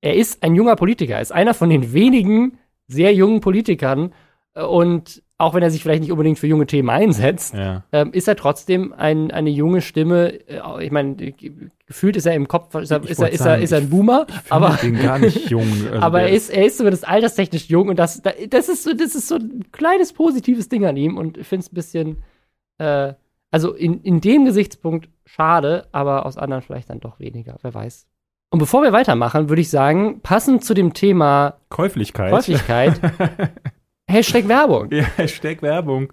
S2: er ist ein junger Politiker, er ist einer von den wenigen sehr jungen Politikern äh, und auch wenn er sich vielleicht nicht unbedingt für junge Themen einsetzt,
S1: Ja.
S2: ähm, ist er trotzdem ein, eine junge Stimme. Äh, ich meine, ge- gefühlt ist er im Kopf, ist er,
S1: Ich
S2: ist er, ist er, ist er ein
S1: ich
S2: Boomer, aber
S1: ich bin gar nicht <laughs> jung. Also
S2: aber er ist, er ist zumindest alterstechnisch jung und das, da- das, ist so, das ist so ein kleines positives Ding an ihm und ich finde es ein bisschen, äh, also in, in dem Gesichtspunkt schade, aber aus anderen vielleicht dann doch weniger, wer weiß. Und bevor wir weitermachen, würde ich sagen, passend zu dem Thema
S1: Käuflichkeit.
S2: Häufigkeit, <laughs> Hashtag Werbung.
S1: Ja, <laughs> Hashtag Werbung.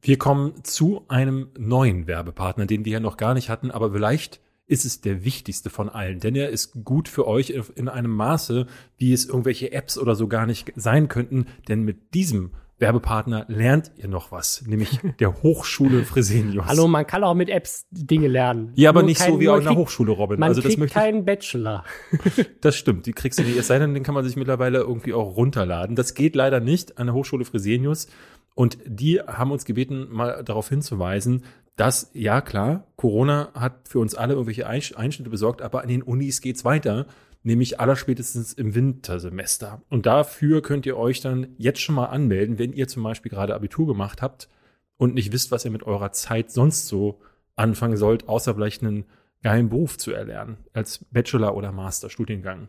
S1: Wir kommen zu einem neuen Werbepartner, den wir ja noch gar nicht hatten, aber vielleicht ist es der wichtigste von allen, denn er ist gut für euch in einem Maße, wie es irgendwelche Apps oder so gar nicht sein könnten, denn mit diesem Werbepartner lernt ihr noch was, nämlich der Hochschule Fresenius.
S2: Hallo, man kann auch mit Apps Dinge lernen.
S1: Ja, aber
S2: Nur
S1: nicht
S2: kein-
S1: so wie
S2: nur
S1: an der Hochschule, Robin.
S2: Man
S1: also das
S2: kriegt
S1: möchte ich
S2: keinen Bachelor. <laughs>
S1: Das stimmt, die kriegst du nicht. Es sei denn, den kann man sich mittlerweile irgendwie auch runterladen. Das geht leider nicht an der Hochschule Fresenius. Und die haben uns gebeten, mal darauf hinzuweisen, dass, ja klar, Corona hat für uns alle irgendwelche Einsch- Einschnitte besorgt, aber an den Unis geht's weiter, nämlich allerspätestens im Wintersemester. Und dafür könnt ihr euch dann jetzt schon mal anmelden, wenn ihr zum Beispiel gerade Abitur gemacht habt und nicht wisst, was ihr mit eurer Zeit sonst so anfangen sollt, außer vielleicht einen geilen Beruf zu erlernen, als Bachelor- oder Masterstudiengang.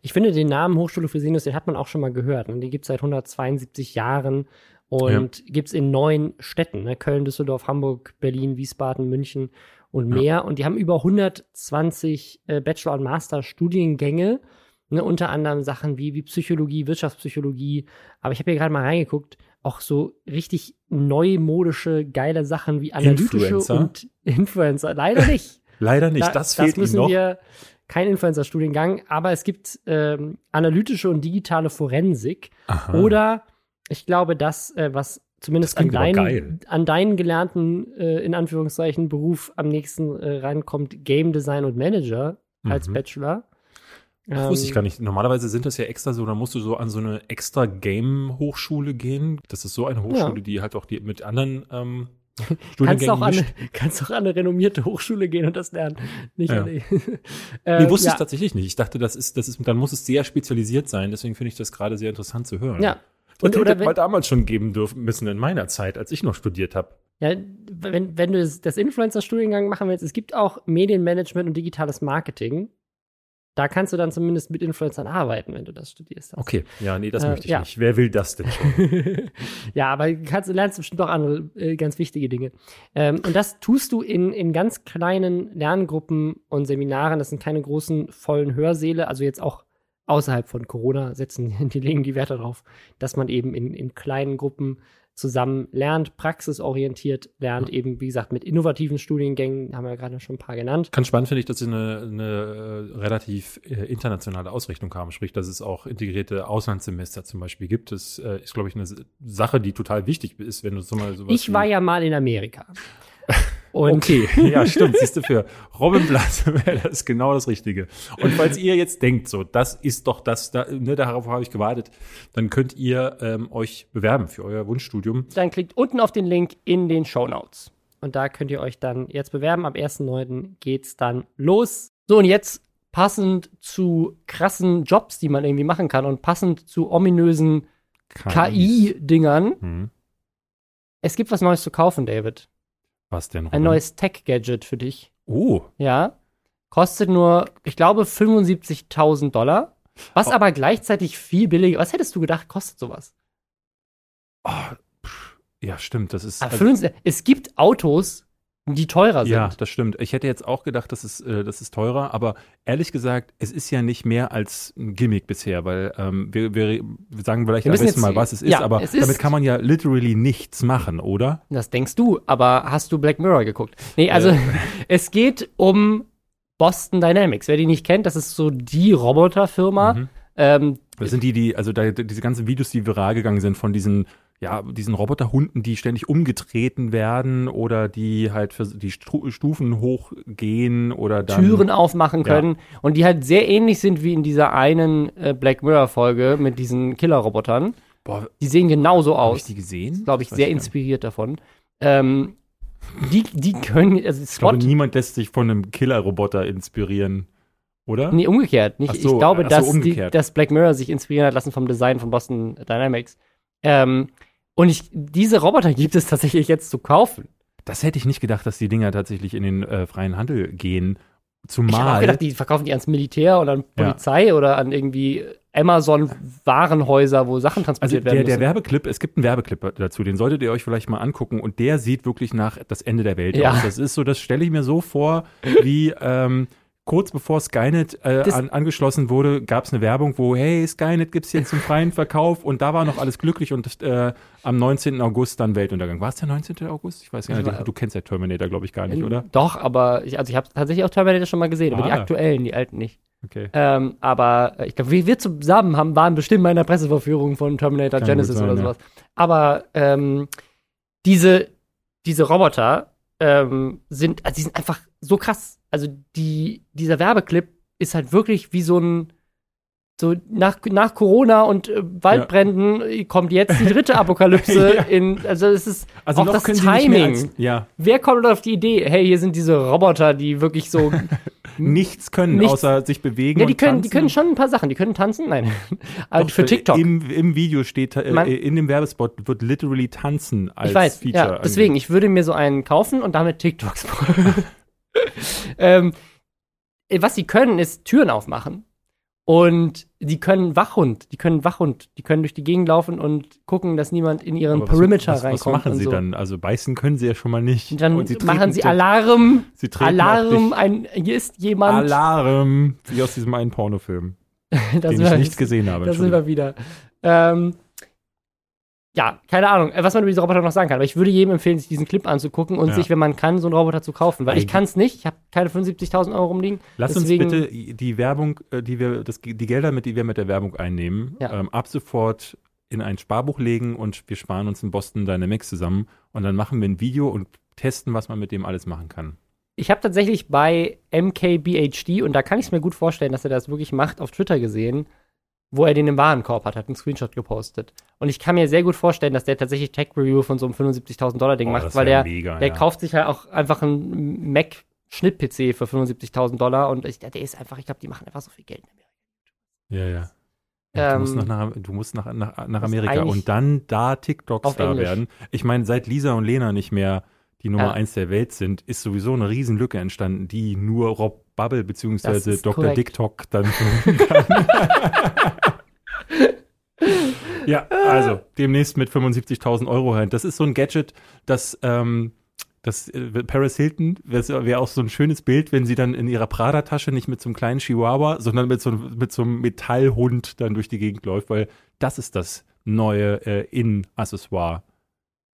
S2: Ich finde den Namen Hochschule Fresenius, den hat man auch schon mal gehört. Und den gibt es seit 172 Jahren und gibt es in neun Städten. Ne? Köln, Düsseldorf, Hamburg, Berlin, Wiesbaden, München und
S1: Ja.
S2: mehr. Und die haben über 120 äh, Bachelor- und Master-Studiengänge. Ne? Unter anderem Sachen wie, wie Psychologie, Wirtschaftspsychologie. Aber ich habe hier gerade mal reingeguckt. Auch so richtig neumodische, geile Sachen wie analytische
S1: Influencer?
S2: und <laughs> Influencer. Leider nicht. <laughs>
S1: Leider nicht,
S2: Da-
S1: das fehlt ihm
S2: müssen
S1: noch.
S2: wir kein Influencer-Studiengang, aber es gibt ähm, analytische und digitale Forensik
S1: Aha.
S2: oder ich glaube, das, äh, was zumindest an deinen, an deinen gelernten, äh, in Anführungszeichen, Beruf am nächsten äh, rankommt, Game Design und Manager als
S1: Mhm.
S2: Bachelor.
S1: Das wusste ich gar nicht. Normalerweise sind das ja extra so, da musst du so an so eine extra Game-Hochschule gehen. Das ist so eine Hochschule,
S2: Ja.
S1: die halt auch die mit anderen ähm, <laughs>
S2: Kannst du auch
S1: Studiengängen
S2: an, <laughs> kannst auch an eine renommierte Hochschule gehen und das lernen. Nicht
S1: Ja.
S2: die, <laughs>
S1: Nee,
S2: äh,
S1: wusste
S2: ja,
S1: ich tatsächlich nicht. Ich dachte, das ist, das ist, dann muss es sehr spezialisiert sein. Deswegen finde ich das gerade sehr interessant zu hören.
S2: Ja. Und,
S1: hätte
S2: oder
S1: es
S2: wenn,
S1: mal damals schon geben dürfen müssen in meiner Zeit, als ich noch studiert habe.
S2: Ja, wenn, wenn du das, Influencer-Studiengang machen willst, es gibt auch Medienmanagement und digitales Marketing. Da kannst du dann zumindest mit Influencern arbeiten, wenn du das studierst.
S1: Okay, ja, nee, das
S2: Äh,
S1: möchte ich
S2: ja.
S1: nicht. Wer will das denn schon? <laughs>
S2: ja, aber kannst, du lernst bestimmt auch andere äh, ganz wichtige Dinge. Ähm, und das tust du in, in ganz kleinen Lerngruppen und Seminaren. Das sind keine großen, vollen Hörsäle. Also jetzt auch außerhalb von Corona setzen <laughs> die legen die Wert darauf, dass man eben in, in kleinen Gruppen zusammen lernt, praxisorientiert lernt, eben wie gesagt mit innovativen Studiengängen, haben wir ja gerade schon ein paar genannt.
S1: Ganz spannend finde ich, dass sie eine, eine äh, relativ äh, internationale Ausrichtung haben, sprich, dass es auch integrierte Auslandssemester zum Beispiel gibt. Das äh, ist, glaube ich, eine Sache, die total wichtig ist, wenn du so mal sowas
S2: Ich war ja mal in Amerika. Und
S1: okay, <laughs> ja, stimmt. Siehst du, für Robin Blatt <laughs> wäre das genau das Richtige. Und falls ihr jetzt denkt, so, das ist doch das, da, ne, darauf habe ich gewartet, dann könnt ihr ähm, euch bewerben für euer Wunschstudium.
S2: dann klickt unten auf den Link in den Show Notes. Und da könnt ihr euch dann jetzt bewerben. Am 1.9. geht's dann los. So, und jetzt passend zu krassen Jobs, die man irgendwie machen kann und passend zu ominösen KI-Dingern.
S1: Hm.
S2: Es gibt was Neues zu kaufen, David.
S1: Was denn?
S2: Ein
S1: Robin?
S2: neues Tech-Gadget für dich.
S1: Oh,
S2: Ja. Kostet nur, ich glaube, 75.000 Dollar. Was
S1: Oh.
S2: aber gleichzeitig viel billiger. Was hättest du gedacht, kostet sowas?
S1: Ah, pff, ja, stimmt. Das ist.
S2: Aber
S1: also-
S2: 75 es gibt Autos, die teurer sind.
S1: Ja, das stimmt. Ich hätte jetzt auch gedacht, das ist, äh, das ist teurer, aber ehrlich gesagt, es ist ja nicht mehr als ein Gimmick bisher, weil ähm, wir, wir sagen vielleicht
S2: Wir
S1: am besten mal, was es ist,
S2: ja,
S1: aber
S2: es ist-
S1: damit kann man ja literally nichts machen, oder?
S2: Das denkst du, aber hast du Black Mirror geguckt? Nee, also
S1: Ja. <laughs>
S2: es geht um Boston Dynamics. Wer die nicht kennt, das ist so die Roboterfirma.
S1: Mhm.
S2: Ähm,
S1: Das sind die, die, also da, diese ganzen Videos, die viral gegangen sind von diesen, ja, diesen Roboterhunden, die ständig umgetreten werden oder die halt für die Stufen hochgehen oder dann.
S2: Türen aufmachen
S1: Ja.
S2: können und die halt sehr ähnlich sind wie in dieser einen äh, Black Mirror Folge mit diesen Killerrobotern.
S1: Boah,
S2: Die sehen genauso
S1: habe ich
S2: aus.
S1: die gesehen?
S2: Glaube ich, sehr
S1: nicht.
S2: inspiriert davon. Ähm, die, die können, also
S1: Ich glaube, niemand lässt sich von einem Killerroboter inspirieren, oder?
S2: Nee, umgekehrt. Nicht,
S1: so,
S2: ich glaube,
S1: so,
S2: dass, die, dass Black Mirror sich inspirieren hat lassen vom Design von Boston Dynamics. Ähm, und ich, diese Roboter gibt es tatsächlich jetzt zu kaufen.
S1: Das hätte ich nicht gedacht, dass die Dinger tatsächlich in den äh, freien Handel gehen.
S2: Ich habe auch
S1: Zumal.
S2: gedacht, die verkaufen die ans Militär oder an
S1: Ja.
S2: Polizei oder an irgendwie Amazon-Warenhäuser, wo Sachen
S1: also
S2: transportiert
S1: der,
S2: werden
S1: der
S2: müssen.
S1: Werbeclip, es gibt einen Werbeclip dazu, den solltet ihr euch vielleicht mal angucken und der sieht wirklich nach das Ende der Welt
S2: Ja.
S1: aus. Das ist so, das stelle ich mir so vor, <laughs> wie ähm, kurz bevor Skynet äh, an, angeschlossen wurde, gab es eine Werbung, wo, hey, Skynet gibt's jetzt zum freien Verkauf und da war noch alles glücklich und äh, am 19. August dann Weltuntergang. War es der 19. August? Ich weiß gar
S2: Ich
S1: nicht, du, du kennst ja Terminator, glaube ich, gar nicht, oder?
S2: Doch, aber ich, also ich habe tatsächlich auch Terminator schon mal gesehen, aber die
S1: Ah.
S2: aktuellen, die alten nicht.
S1: Okay.
S2: Ähm, aber äh, ich glaube, wir, wir zusammen haben, waren bestimmt mal in der Presseverführung von Terminator
S1: Kann
S2: Genesis
S1: sein,
S2: oder
S1: ja.
S2: sowas. Aber ähm, diese, diese Roboter ähm, sind, also die sind einfach so krass. Also die, dieser Werbeclip ist halt wirklich wie so ein so nach, nach Corona und äh, Waldbränden äh, kommt jetzt die dritte Apokalypse <laughs>
S1: Ja.
S2: in, also es ist
S1: Also
S2: auch das Timing.
S1: als, ja,
S2: Wer kommt auf die Idee, hey, hier sind diese Roboter, die wirklich so <laughs>
S1: nichts können,
S2: Nichts.
S1: außer sich bewegen
S2: Ja, die
S1: und
S2: können, die
S1: tanzen.
S2: können schon ein paar Sachen. Die können tanzen? Nein. <laughs> Aber
S1: Doch,
S2: für TikTok.
S1: Im, Im Video steht, äh,
S2: Man-
S1: in dem Werbespot wird literally tanzen als
S2: ich weiß,
S1: Feature.
S2: ja, deswegen, ich würde mir so einen kaufen und damit TikToks machen. <laughs> ähm, äh, was sie können, ist Türen aufmachen. Und die können Wachhund, die können Wachhund, die können durch die Gegend laufen und gucken, dass niemand in ihren
S1: was-
S2: Perimeter
S1: was,
S2: reinkommt.
S1: Was machen sie
S2: so.
S1: dann? Also beißen können sie ja schon mal nicht.
S2: Und dann
S1: Und sie
S2: machen sie Alarm,
S1: Sie treten
S2: Alarm, ein, hier ist jemand.
S1: Alarm, wie aus diesem einen Pornofilm, <laughs> den ich nicht gesehen habe.
S2: Da sind wir wieder. Ähm, ja, keine Ahnung, äh, was man über diese Roboter noch sagen kann. Aber ich würde jedem empfehlen, sich diesen Clip anzugucken und
S1: Ja.
S2: sich, wenn man kann, so einen Roboter zu kaufen. Weil ich kann es nicht. Ich habe keine 75.000 Euro rumliegen.
S1: Lass
S2: Deswegen-
S1: uns bitte die Werbung, äh, die wir, das, die Gelder, mit die wir mit der Werbung einnehmen,
S2: Ja.
S1: ähm, ab sofort in ein Sparbuch legen und wir sparen uns in Boston Dynamics zusammen und dann machen wir ein Video und testen, was man mit dem alles machen kann.
S2: Ich habe tatsächlich bei MKBHD, und da kann ich es mir gut vorstellen, dass er das wirklich macht, auf Twitter gesehen, wo er den im Warenkorb hat, hat einen Screenshot gepostet. Und ich kann mir sehr gut vorstellen, dass der tatsächlich Tech-Review von so einem 75.000 Dollar Ding
S1: Oh,
S2: macht, weil der,
S1: mega,
S2: der
S1: ja.
S2: kauft sich halt auch einfach einen Mac-Schnitt-PC für 75.000 Dollar und ich, der ist einfach, ich glaube, die machen einfach so viel Geld.
S1: Ja, ja. Ja, du, musst
S2: Ähm,
S1: nach, du musst nach, nach, nach Amerika und dann da TikTok-Star werden. Ich meine, seit Lisa und Lena nicht mehr die Nummer
S2: Ja.
S1: eins der Welt sind, ist sowieso eine Riesenlücke entstanden, die nur Rob Bubble
S2: ist
S1: Dr.
S2: korrekt.
S1: TikTok dann füllen kann. <laughs> <laughs> ja, also demnächst mit 75.000 Euro halt. Das ist so ein Gadget, das ähm, das äh, Paris Hilton wäre wär auch so ein schönes Bild, wenn sie dann in ihrer Prada-Tasche nicht mit so einem kleinen Chihuahua, sondern mit so, einem- mit so einem Metallhund dann durch die Gegend läuft, weil das ist das neue äh, In-Accessoire.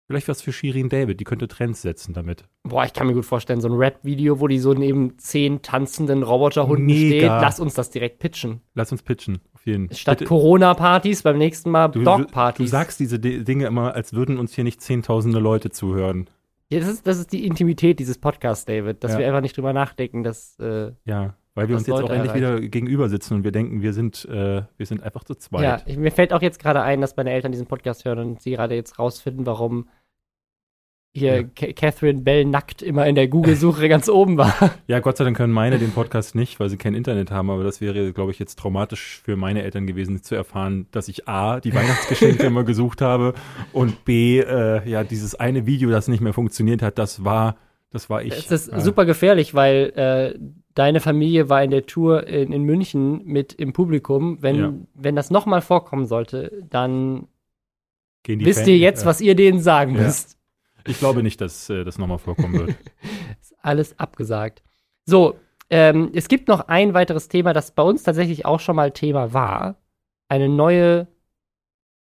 S1: Vielleicht was für Shirin David, die könnte Trends setzen damit.
S2: Boah, ich kann mir gut vorstellen, so ein Rap-Video, wo die so neben zehn tanzenden Roboterhunden
S1: Mega.
S2: steht. Lass uns das direkt pitchen.
S1: Lass uns pitchen, jeden
S2: Statt Corona-Partys beim nächsten Mal Dog-Partys.
S1: du sagst diese Di- Dinge immer, als würden uns hier nicht zehntausende Leute zuhören.
S2: Ja, das, ist, das ist die Intimität dieses Podcasts, David, dass
S1: Ja.
S2: wir einfach nicht drüber nachdenken, dass. Äh,
S1: Ja, weil wir uns jetzt auch
S2: Leute
S1: endlich
S2: erreicht.
S1: wieder gegenüber sitzen und wir denken, wir sind, äh, wir sind einfach zu zweit.
S2: ja, ich, mir fällt auch jetzt gerade ein, dass meine Eltern diesen Podcast hören und sie gerade jetzt rausfinden, warum hier
S1: Ja.
S2: Ca- Catherine Bell nackt immer in der Google-Suche <laughs> ganz oben war.
S1: Ja, Gott sei Dank können meine den Podcast nicht, weil sie kein Internet haben, aber das wäre, glaube ich, jetzt traumatisch für meine Eltern gewesen, zu erfahren, dass ich A, die Weihnachtsgeschenke <laughs> immer gesucht habe und B, äh, ja, dieses eine Video, das nicht mehr funktioniert hat, das war, das war ich.
S2: Es ist
S1: äh,
S2: super gefährlich, weil äh, deine Familie war in der Tour in, in München mit im Publikum. Wenn,
S1: Ja.
S2: wenn das nochmal vorkommen sollte, dann wisst
S1: Fan-
S2: ihr jetzt, was ihr denen sagen
S1: Ja.
S2: müsst.
S1: Ich glaube nicht, dass äh, das nochmal vorkommen wird. <laughs>
S2: Ist alles abgesagt. So, ähm, es gibt noch ein weiteres Thema, das bei uns tatsächlich auch schon mal Thema war. Eine neue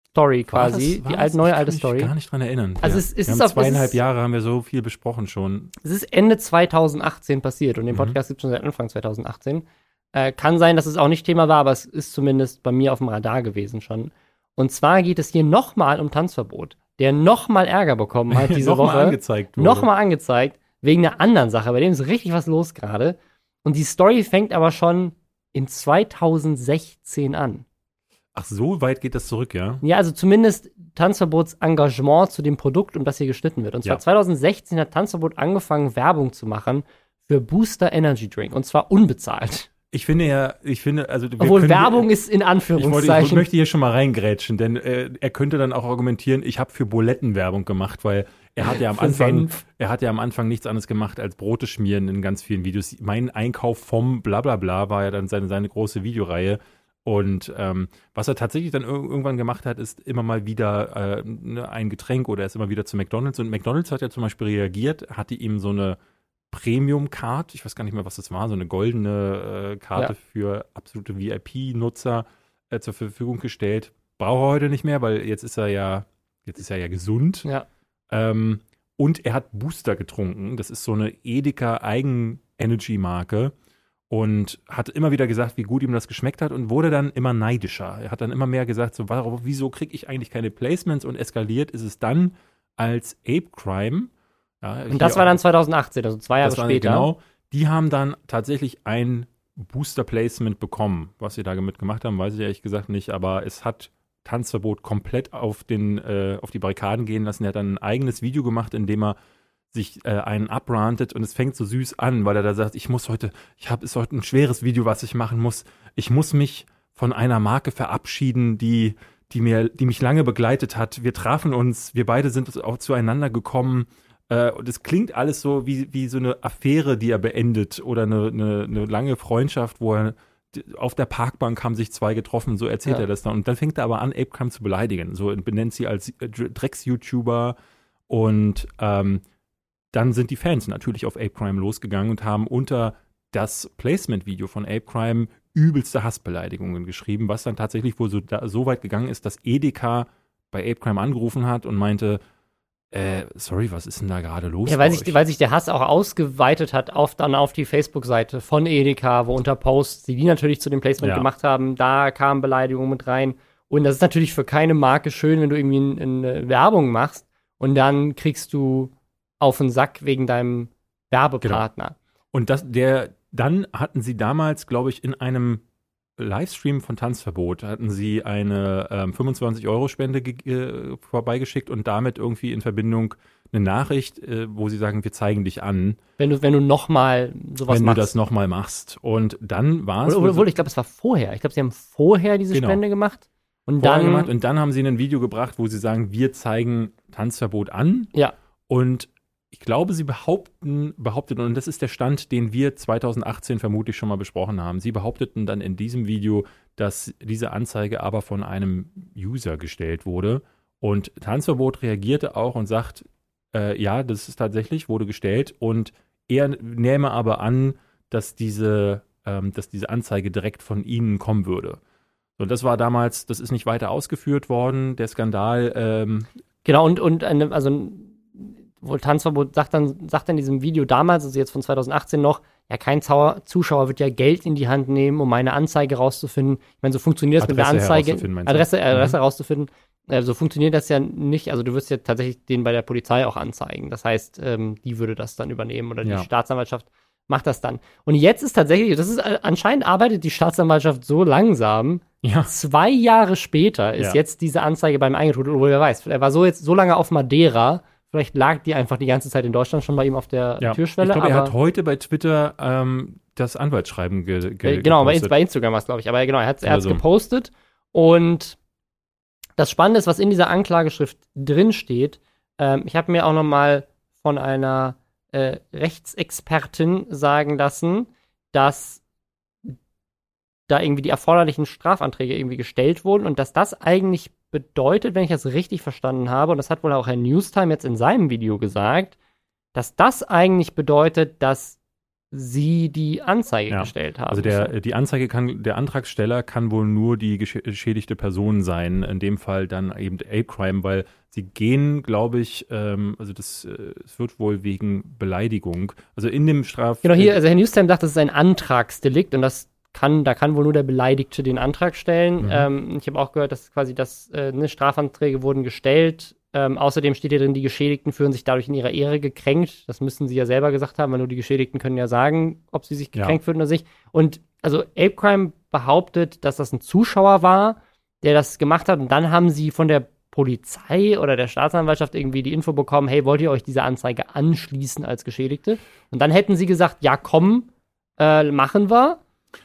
S2: Story quasi. Die
S1: das?
S2: alte, neue
S1: Ich kann mich
S2: Story.
S1: gar nicht dran erinnern.
S2: Also
S1: ja.
S2: es- es
S1: wir
S2: ist
S1: haben
S2: auf-
S1: zweieinhalb Jahre haben wir so viel besprochen schon.
S2: Es ist Ende 2018 passiert und den
S1: Mhm.
S2: Podcast gibt es schon seit Anfang 2018. Äh, kann sein, dass es auch nicht Thema war, aber es ist zumindest bei mir auf dem Radar gewesen schon. Und zwar geht es hier nochmal um Tanzverbot, der nochmal Ärger bekommen hat <laughs> diese
S1: Nochmal
S2: Woche.
S1: angezeigt wurde.
S2: Nochmal angezeigt, wegen einer anderen Sache. Bei dem ist richtig was los gerade. Und die Story fängt aber schon in 2016 an.
S1: Ach, so weit geht das zurück, ja?
S2: Ja, also zumindest Tanzverbots Engagement zu dem Produkt, um das hier geschnitten wird. Und zwar
S1: Ja.
S2: 2016 hat Tanzverbot angefangen, Werbung zu machen für Booster Energy Drink. Und zwar unbezahlt.
S1: Ich finde ja, ich finde, also
S2: Obwohl
S1: können-
S2: Werbung ist in
S1: Ich, wollte, ich
S2: Anführungszeichen.
S1: möchte hier schon mal reingrätschen, denn äh, er könnte dann auch argumentieren, ich habe für Buletten Werbung gemacht, weil er hat ja am Anfang,
S2: Senf.
S1: er hat ja am Anfang nichts anderes gemacht als Brote schmieren in ganz vielen Videos. Mein Einkauf vom Blablabla war ja dann seine, seine große Videoreihe. Und ähm, was er tatsächlich dann ir irgendwann gemacht hat, ist immer mal wieder äh, ne, ein Getränk oder er ist immer wieder zu McDonalds. Und McDonalds hat ja zum Beispiel reagiert, hatte ihm so eine Premium-Card, ich weiß gar nicht mehr, was das war, so eine goldene äh, Karte
S2: Ja.
S1: für absolute VIP-Nutzer äh, zur Verfügung gestellt. Braucht er heute nicht mehr, weil jetzt ist er ja, jetzt ist er ja gesund.
S2: Ja.
S1: Ähm, und er hat Booster getrunken. Das ist so eine Edeka Eigen-Energy-Marke. Und hat immer wieder gesagt, wie gut ihm das geschmeckt hat und wurde dann immer neidischer. Er hat dann immer mehr gesagt, so, warum, wieso kriege ich eigentlich keine Placements? Und eskaliert ist es dann als Ape Crime. Ja,
S2: Und das war dann 2018, also zwei Jahre später.
S1: Genau, die haben dann tatsächlich ein Booster-Placement bekommen. Was sie da damit gemacht haben, weiß ich ehrlich gesagt nicht, aber es hat Tanzverbot komplett auf, den, äh, auf die Barrikaden gehen lassen. Er hat dann ein eigenes Video gemacht, in dem er sich äh, einen abrantet und es fängt so süß an, weil er da sagt, ich muss heute, ich habe ist heute ein schweres Video, was ich machen muss. Ich muss mich von einer Marke verabschieden, die die mir die mich lange begleitet hat. Wir trafen uns, wir beide sind auch zueinander gekommen. Äh, und es klingt alles so wie, wie so eine Affäre, die er beendet oder eine, eine, eine lange Freundschaft, wo er auf der Parkbank haben sich zwei getroffen, so erzählt
S2: Ja.
S1: er das dann. Und dann fängt er aber an, Apecam zu beleidigen. So benennt sie als äh, Drecks-YouTuber und ähm, dann sind die Fans natürlich auf Ape Crime losgegangen und haben unter das Placement-Video von Ape Crime übelste Hassbeleidigungen geschrieben, was dann tatsächlich wohl so, da, so weit gegangen ist, dass Edeka bei Ape Crime angerufen hat und meinte, äh, sorry, was ist denn da gerade los?
S2: Ja, weil sich, weil sich der Hass auch ausgeweitet hat auf, dann auf die Facebook-Seite von Edeka, wo unter Posts, die die natürlich zu dem Placement
S1: Ja.
S2: gemacht haben, da kamen Beleidigungen mit rein. Und das ist natürlich für keine Marke schön, wenn du irgendwie eine Werbung machst und dann kriegst du auf den Sack wegen deinem Werbepartner. Genau.
S1: Und das, der, dann hatten sie damals, glaube ich, in einem Livestream von Tanzverbot hatten sie eine ähm, 25-Euro-Spende äh, vorbeigeschickt und damit irgendwie in Verbindung eine Nachricht, äh, wo sie sagen, wir zeigen dich an.
S2: Wenn du, wenn du nochmal sowas
S1: wenn
S2: machst.
S1: Wenn du das nochmal machst. Und dann war es.
S2: Obwohl, ich glaube, es war vorher. Ich glaube, sie haben vorher diese genau. Spende gemacht. Und vorher dann. Gemacht,
S1: und dann haben sie ein Video gebracht, wo sie sagen, wir zeigen Tanzverbot an.
S2: Ja.
S1: Und ich glaube, sie behaupten, behaupteten, und das ist der Stand, den wir 2018 vermutlich schon mal besprochen haben. Sie behaupteten dann in diesem Video, dass diese Anzeige aber von einem User gestellt wurde. Und Tanzverbot reagierte auch und sagt, äh, ja, das ist tatsächlich, wurde gestellt. Und er nehme aber an, dass diese, ähm, dass diese Anzeige direkt von ihnen kommen würde. Und das war damals, das ist nicht weiter ausgeführt worden, der Skandal. Ähm,
S2: genau, und, und eine, also wohl Tanzverbot sagt dann, sagt in diesem Video damals, also jetzt von 2018 noch, ja, kein Zuschauer wird ja Geld in die Hand nehmen, um meine Anzeige rauszufinden. Ich meine, so funktioniert das mit der Anzeige. Adresse, Adresse mhm. rauszufinden. Äh, so funktioniert das ja nicht. Also du wirst ja tatsächlich den bei der Polizei auch anzeigen. Das heißt, ähm, die würde das dann übernehmen oder die ja. Staatsanwaltschaft macht das dann. Und jetzt ist tatsächlich, das ist äh, anscheinend arbeitet die Staatsanwaltschaft so langsam. Ja. Zwei Jahre später ist ja. jetzt diese Anzeige beim eingetrudelt, obwohl wer weiß, er war so jetzt so lange auf Madeira Vielleicht lag die einfach die ganze Zeit in Deutschland schon bei ihm auf der ja. Türschwelle.
S1: Ich glaube, er hat heute bei Twitter ähm, das Anwaltsschreiben ge, ge
S2: äh, Genau, bei, bei, Instagram war es, glaube ich. Aber genau, er hat es also. gepostet. Und das Spannende ist, was in dieser Anklageschrift drin steht. Ähm, ich habe mir auch noch mal von einer äh, Rechtsexpertin sagen lassen, dass da irgendwie die erforderlichen Strafanträge irgendwie gestellt wurden und dass das eigentlich bedeutet, wenn ich das richtig verstanden habe, und das hat wohl auch Herr Newstime jetzt in seinem Video gesagt, dass das eigentlich bedeutet, dass sie die Anzeige ja. gestellt haben.
S1: Also der, die Anzeige kann, der Antragsteller kann wohl nur die geschädigte Person sein, in dem Fall dann eben Ape Crime, weil sie gehen, glaube ich, ähm, also das äh, es wird wohl wegen Beleidigung, also in dem Straf...
S2: Genau, hier, also Herr Newstime sagt, das ist ein Antragsdelikt und das kann, da kann wohl nur der Beleidigte den Antrag stellen. Mhm. Ähm, ich habe auch gehört, dass quasi das, äh, ne, Strafanträge wurden gestellt. Ähm, außerdem steht hier drin, die Geschädigten fühlen sich dadurch in ihrer Ehre gekränkt. Das müssen sie ja selber gesagt haben, weil nur die Geschädigten können ja sagen, ob sie sich gekränkt ja. fühlen oder nicht. Und also Ape Crime behauptet, dass das ein Zuschauer war, der das gemacht hat. Und dann haben sie von der Polizei oder der Staatsanwaltschaft irgendwie die Info bekommen, hey, wollt ihr euch diese Anzeige anschließen als Geschädigte? Und dann hätten sie gesagt, ja, komm, äh, machen wir.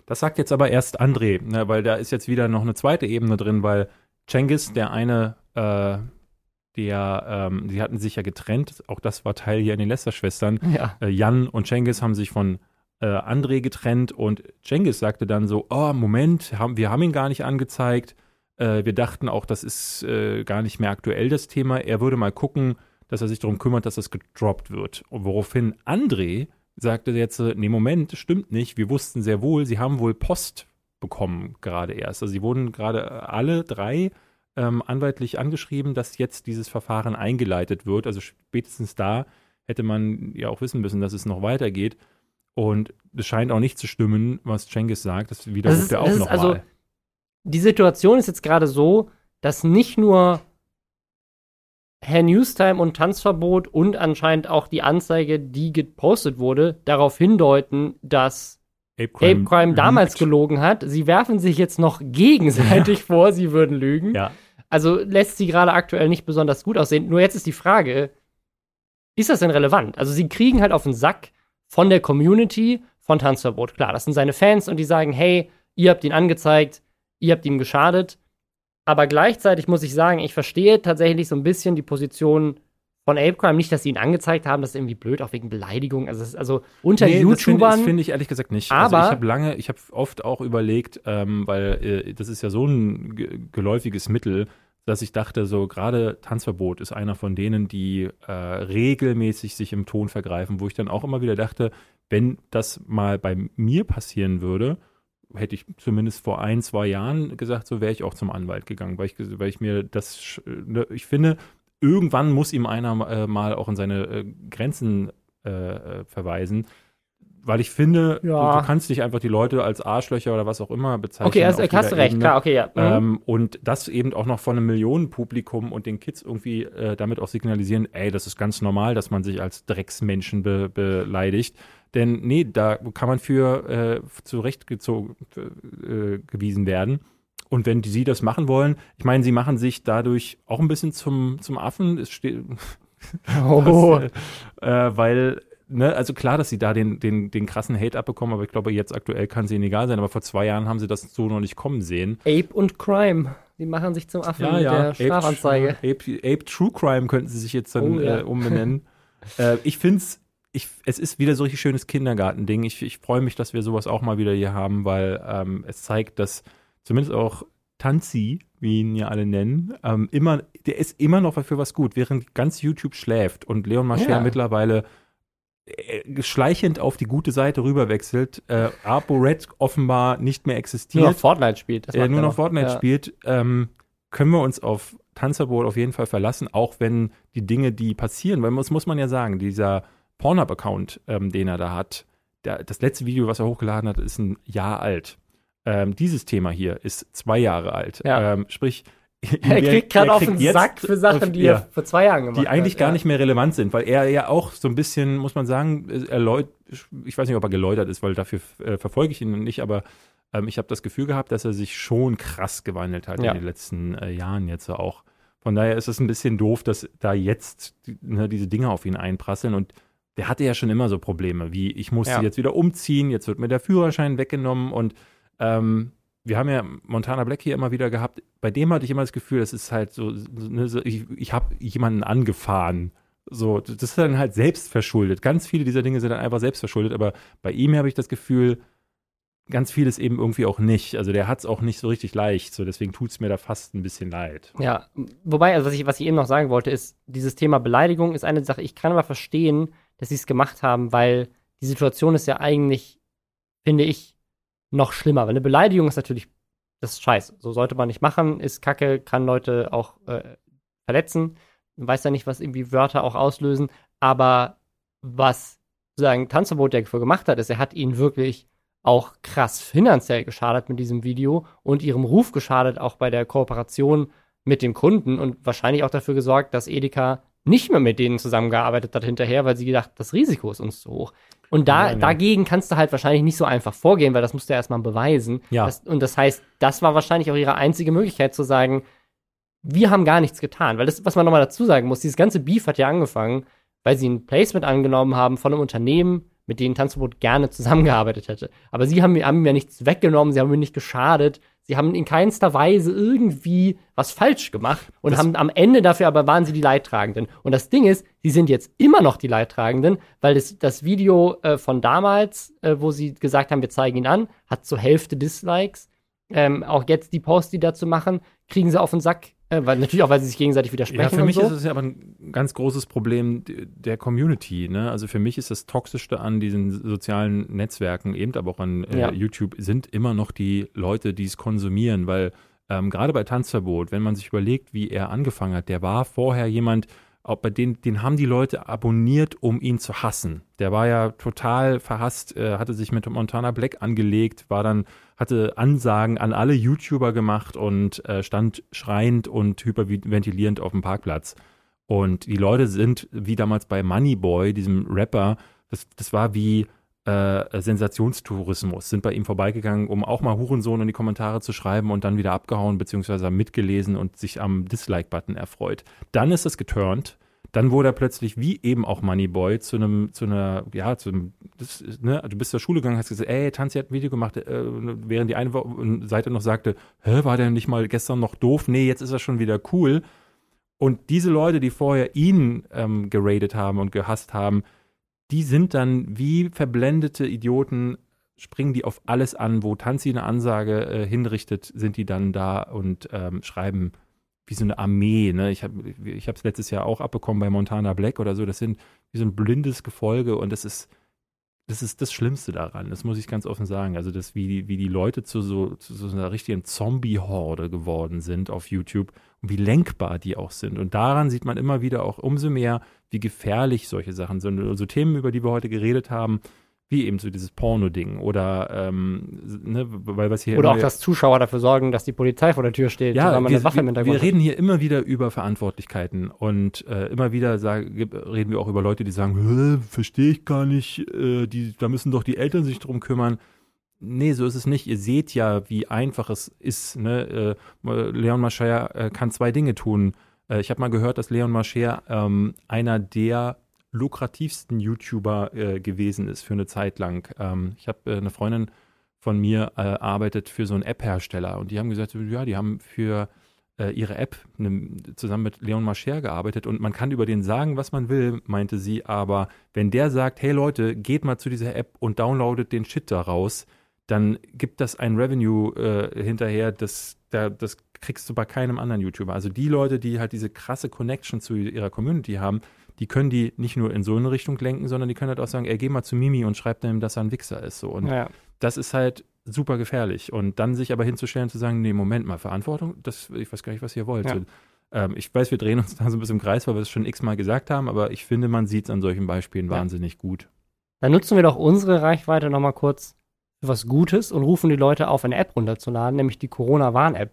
S1: Das sagt jetzt aber erst André, ne, weil da ist jetzt wieder noch eine zweite Ebene drin, weil Cengiz, der eine, äh, der, ähm, sie hatten sich ja getrennt, auch das war Teil hier in den Lester-Schwestern. Ja. Äh, Jan und Cengiz haben sich von äh, André getrennt und Cengiz sagte dann so, oh, Moment, haben, wir haben ihn gar nicht angezeigt. Äh, wir dachten auch, das ist äh, gar nicht mehr aktuell, das Thema. Er würde mal gucken, dass er sich darum kümmert, dass das gedroppt wird. Und woraufhin André sagte jetzt, nee, Moment, stimmt nicht. Wir wussten sehr wohl, sie haben wohl Post bekommen gerade erst. Also sie wurden gerade äh, alle drei ähm, anwaltlich angeschrieben, dass jetzt dieses Verfahren eingeleitet wird. Also spätestens da hätte man ja auch wissen müssen, dass es noch weitergeht. Und es scheint auch nicht zu stimmen, was Cengiz sagt. Das wiederholt er auch nochmal. Also,
S2: die Situation ist jetzt gerade so, dass nicht nur Herr Newstime und Tanzverbot und anscheinend auch die Anzeige, die gepostet wurde, darauf hindeuten, dass Ape Crime, Ape Crime damals gelogen hat. Sie werfen sich jetzt noch gegenseitig <laughs> ja. vor, sie würden lügen.
S1: Ja.
S2: Also lässt sie gerade aktuell nicht besonders gut aussehen. Nur jetzt ist die Frage, ist das denn relevant? Also sie kriegen halt auf den Sack von der Community von Tanzverbot. Klar, das sind seine Fans und die sagen, hey, ihr habt ihn angezeigt, ihr habt ihm geschadet. Aber gleichzeitig muss ich sagen, ich verstehe tatsächlich so ein bisschen die Position von Apecrime. Nicht, dass sie ihn angezeigt haben, das ist irgendwie blöd, auch wegen Beleidigung. Also, ist, also unter nee, YouTubern.
S1: Das finde ich ehrlich gesagt nicht.
S2: Aber
S1: also ich habe lange, ich habe oft auch überlegt, ähm, weil äh, das ist ja so ein geläufiges Mittel, dass ich dachte, so gerade Tanzverbot ist einer von denen, die äh, regelmäßig sich im Ton vergreifen, wo ich dann auch immer wieder dachte, wenn das mal bei mir passieren würde, hätte ich zumindest vor ein, zwei Jahren gesagt, so wäre ich auch zum Anwalt gegangen, weil ich, weil ich mir das, ne, ich finde, irgendwann muss ihm einer äh, mal auch in seine äh, Grenzen äh, äh verweisen. weil ich finde,
S2: Ja.
S1: du, du kannst nicht einfach die Leute als Arschlöcher oder was auch immer bezeichnen.
S2: Okay,
S1: auf
S2: hast du recht,
S1: Ebene.
S2: klar, okay, ja. Mhm.
S1: Ähm, und das eben auch noch von einem Millionenpublikum und den Kids irgendwie damit auch signalisieren, ey, das ist ganz normal, dass man sich als Drecksmenschen be beleidigt. Denn nee, da kann man für äh, zurechtgezogen äh, gewiesen werden. Und wenn die, sie das machen wollen, ich meine, sie machen sich dadurch auch ein bisschen zum, zum Affen. Es steht, <laughs>
S2: oh. <laughs>
S1: das, äh, äh, weil, ne, also klar, dass sie da den, den, den krassen Hate abbekommen, aber ich glaube, jetzt aktuell kann es ihnen egal sein. Aber vor zwei Jahren haben sie das so noch nicht kommen sehen.
S2: Ape und Crime. Die machen sich zum Affen mit der Strafanzeige.
S1: Ape, Ape, Ape True Crime könnten sie sich jetzt dann
S2: Oh, ja.
S1: äh, umbenennen. äh, ich finde es, ich, es ist wieder so richtig schönes Kindergartending. Ich, ich freue mich, dass wir sowas auch mal wieder hier haben, weil ähm, es zeigt, dass zumindest auch Tanzi, wie ihn ja alle nennen, ähm, immer, der ist immer noch für was gut, während ganz YouTube schläft und Leon Mascher
S2: Ja.
S1: mittlerweile äh, schleichend auf die gute Seite rüberwechselt, äh, ApoRed offenbar nicht mehr existiert
S2: Nur noch Fortnite spielt. Macht
S1: nur noch Fortnite
S2: Ja.
S1: spielt, ähm, können wir uns auf Tanzverbot auf jeden Fall verlassen, auch wenn die Dinge, die passieren, weil das muss man ja sagen, dieser Pornhub-Account, ähm, den er da hat, der, das letzte Video, was er hochgeladen hat, ist ein Jahr alt. Ähm, dieses Thema hier ist zwei Jahre alt.
S2: Ja.
S1: Ähm, sprich, <laughs> <laughs>
S2: Er kriegt gerade auf den Sack für Sachen, die
S1: ja,
S2: er vor zwei Jahren gemacht
S1: die eigentlich
S2: hat.
S1: gar
S2: ja.
S1: nicht mehr relevant sind, weil er ja auch so ein bisschen, muss man sagen, äh, erläut ich weiß nicht, ob er geläutert ist, weil dafür äh, verfolge ich ihn nicht, aber ähm, ich habe das Gefühl gehabt, dass er sich schon krass gewandelt hat
S2: Ja.
S1: in den letzten äh, Jahren jetzt auch. Von daher ist es ein bisschen doof, dass da jetzt ne, diese Dinge auf ihn einprasseln und der hatte ja schon immer so Probleme, wie ich musste
S2: Ja.
S1: jetzt wieder umziehen, jetzt wird mir der Führerschein weggenommen und ähm, wir haben ja Montana Black hier immer wieder gehabt. Bei dem hatte ich immer das Gefühl, das ist halt so, ne, so ich, ich habe jemanden angefahren. So, das ist dann halt selbst verschuldet. Ganz viele dieser Dinge sind dann einfach selbst verschuldet, aber bei ihm habe ich das Gefühl, ganz vieles eben irgendwie auch nicht. Also der hat es auch nicht so richtig leicht. So, deswegen tut es mir da fast ein bisschen leid.
S2: Ja, wobei, also was ich, was ich eben noch sagen wollte, ist, dieses Thema Beleidigung ist eine Sache, ich kann aber verstehen, dass sie es gemacht haben, weil die Situation ist ja eigentlich, finde ich, noch schlimmer. Weil eine Beleidigung ist natürlich, das ist scheiße. So sollte man nicht machen, ist kacke, kann Leute auch äh, verletzen. Man weiß ja nicht, was irgendwie Wörter auch auslösen. Aber was sozusagen Tanzverbot dafür gemacht hat, ist, er hat ihnen wirklich auch krass finanziell geschadet mit diesem Video und ihrem Ruf geschadet, auch bei der Kooperation mit dem Kunden und wahrscheinlich auch dafür gesorgt, dass Edeka nicht mehr mit denen zusammengearbeitet hat hinterher, weil sie gedacht, das Risiko ist uns zu hoch. Und da,
S1: Ja, ja.
S2: dagegen kannst du halt wahrscheinlich nicht so einfach vorgehen, weil das musst du ja erstmal beweisen.
S1: Ja.
S2: Das, und das heißt, das war wahrscheinlich auch ihre einzige Möglichkeit zu sagen, wir haben gar nichts getan. Weil das, was man nochmal dazu sagen muss, dieses ganze Beef hat ja angefangen, weil sie ein Placement angenommen haben von einem Unternehmen, mit denen Tanzverbot gerne zusammengearbeitet hätte. Aber sie haben, haben ja nichts weggenommen, sie haben ihm nicht geschadet, sie haben in keinster Weise irgendwie was falsch gemacht und
S1: Das-
S2: haben am Ende dafür aber waren sie die Leidtragenden. Und das Ding ist, sie sind jetzt immer noch die Leidtragenden, weil das, das Video äh, von damals, äh, wo sie gesagt haben, wir zeigen ihn an, hat zur Hälfte Dislikes. Ähm, auch jetzt die Posts, die dazu machen, kriegen sie auf den Sack. Äh, weil, natürlich auch, weil sie sich gegenseitig widersprechen.
S1: Ja, für mich
S2: so.
S1: ist es ja aber ein ganz großes Problem der Community. Ne? Also für mich ist das Toxischste an diesen sozialen Netzwerken, eben aber auch an äh,
S2: Ja.
S1: YouTube, sind immer noch die Leute, die es konsumieren, weil ähm, gerade bei Tanzverbot, wenn man sich überlegt, wie er angefangen hat, der war vorher jemand, auch bei den, den haben die Leute abonniert, um ihn zu hassen. Der war ja total verhasst, äh, hatte sich mit Montana Black angelegt, war dann, hatte Ansagen an alle YouTuber gemacht und äh, stand schreiend und hyperventilierend auf dem Parkplatz. Und die Leute sind, wie damals bei Moneyboy, diesem Rapper, das, das war wie äh, Sensationstourismus, sind bei ihm vorbeigegangen, um auch mal Hurensohn in die Kommentare zu schreiben und dann wieder abgehauen, beziehungsweise mitgelesen und sich am Dislike-Button erfreut. Dann ist es geturnt. Dann wurde er plötzlich, wie eben auch Moneyboy, zu einem, zu einer, ja, zu einem, das, ne, du bist zur Schule gegangen, hast gesagt, ey, Tanzi hat ein Video gemacht, äh, während die eine Seite noch sagte, hä, war der nicht mal gestern noch doof? Nee, jetzt ist er schon wieder cool. Und diese Leute, die vorher ihn ähm, geradet haben und gehasst haben, die sind dann wie verblendete Idioten, springen die auf alles an, wo Tanzi eine Ansage äh, hinrichtet, sind die dann da und ähm, schreiben wie so eine Armee. Ne? Ich habe ich es letztes Jahr auch abbekommen bei Montana Black oder so. Das sind wie so ein blindes Gefolge und das ist das ist das Schlimmste daran, das muss ich ganz offen sagen. Also, das, wie, die, wie die Leute zu so, zu so einer richtigen Zombie-Horde geworden sind auf YouTube und wie lenkbar die auch sind. Und daran sieht man immer wieder auch umso mehr, wie gefährlich solche Sachen sind. Also Themen, über die wir heute geredet haben, Wie eben so dieses Porno-Ding oder, ähm, ne, weil was hier
S2: Oder auch, dass Zuschauer dafür sorgen, dass die Polizei vor der Tür steht,
S1: ja,
S2: weil man
S1: wir,
S2: eine Waffe im
S1: wir,
S2: Hintergrund
S1: wir reden hier immer wieder über Verantwortlichkeiten und äh, immer wieder sag, reden wir auch über Leute, die sagen, verstehe ich gar nicht, äh, die, da müssen doch die Eltern sich drum kümmern. Nee, so ist es nicht. Ihr seht ja, wie einfach es ist. Ne? Äh, Leon Mascher äh, kann zwei Dinge tun. Äh, ich habe mal gehört, dass Leon Mascher ähm, einer der lukrativsten YouTuber äh, gewesen ist für eine Zeit lang. Ähm, ich habe äh, eine Freundin von mir äh, arbeitet für so einen App-Hersteller und die haben gesagt, ja, die haben für äh, ihre App ne, zusammen mit Leon Mascher gearbeitet und man kann über den sagen, was man will, meinte sie, aber wenn der sagt, hey Leute, geht mal zu dieser App und downloadet den Shit da raus, dann gibt das ein Revenue äh, hinterher, das, da, das kriegst du bei keinem anderen YouTuber. Also die Leute, die halt diese krasse Connection zu ihrer Community haben, die können die nicht nur in so eine Richtung lenken, sondern die können halt auch sagen, ey, geh mal zu Mimi und schreib dem, dass er ein Wichser ist. So. Und
S2: Ja.
S1: das ist halt super gefährlich. Und dann sich aber hinzustellen und zu sagen, nee, Moment mal, Verantwortung, das, ich weiß gar nicht, was ihr wollt.
S2: Ja.
S1: So, ähm, ich weiß, wir drehen uns da so ein bisschen im Kreis, weil wir es schon x-mal gesagt haben, aber ich finde, man sieht es an solchen Beispielen
S2: Ja.
S1: wahnsinnig gut.
S2: Dann nutzen wir doch unsere Reichweite nochmal kurz für was Gutes und rufen die Leute auf, eine App runterzuladen, nämlich die Corona-Warn-App.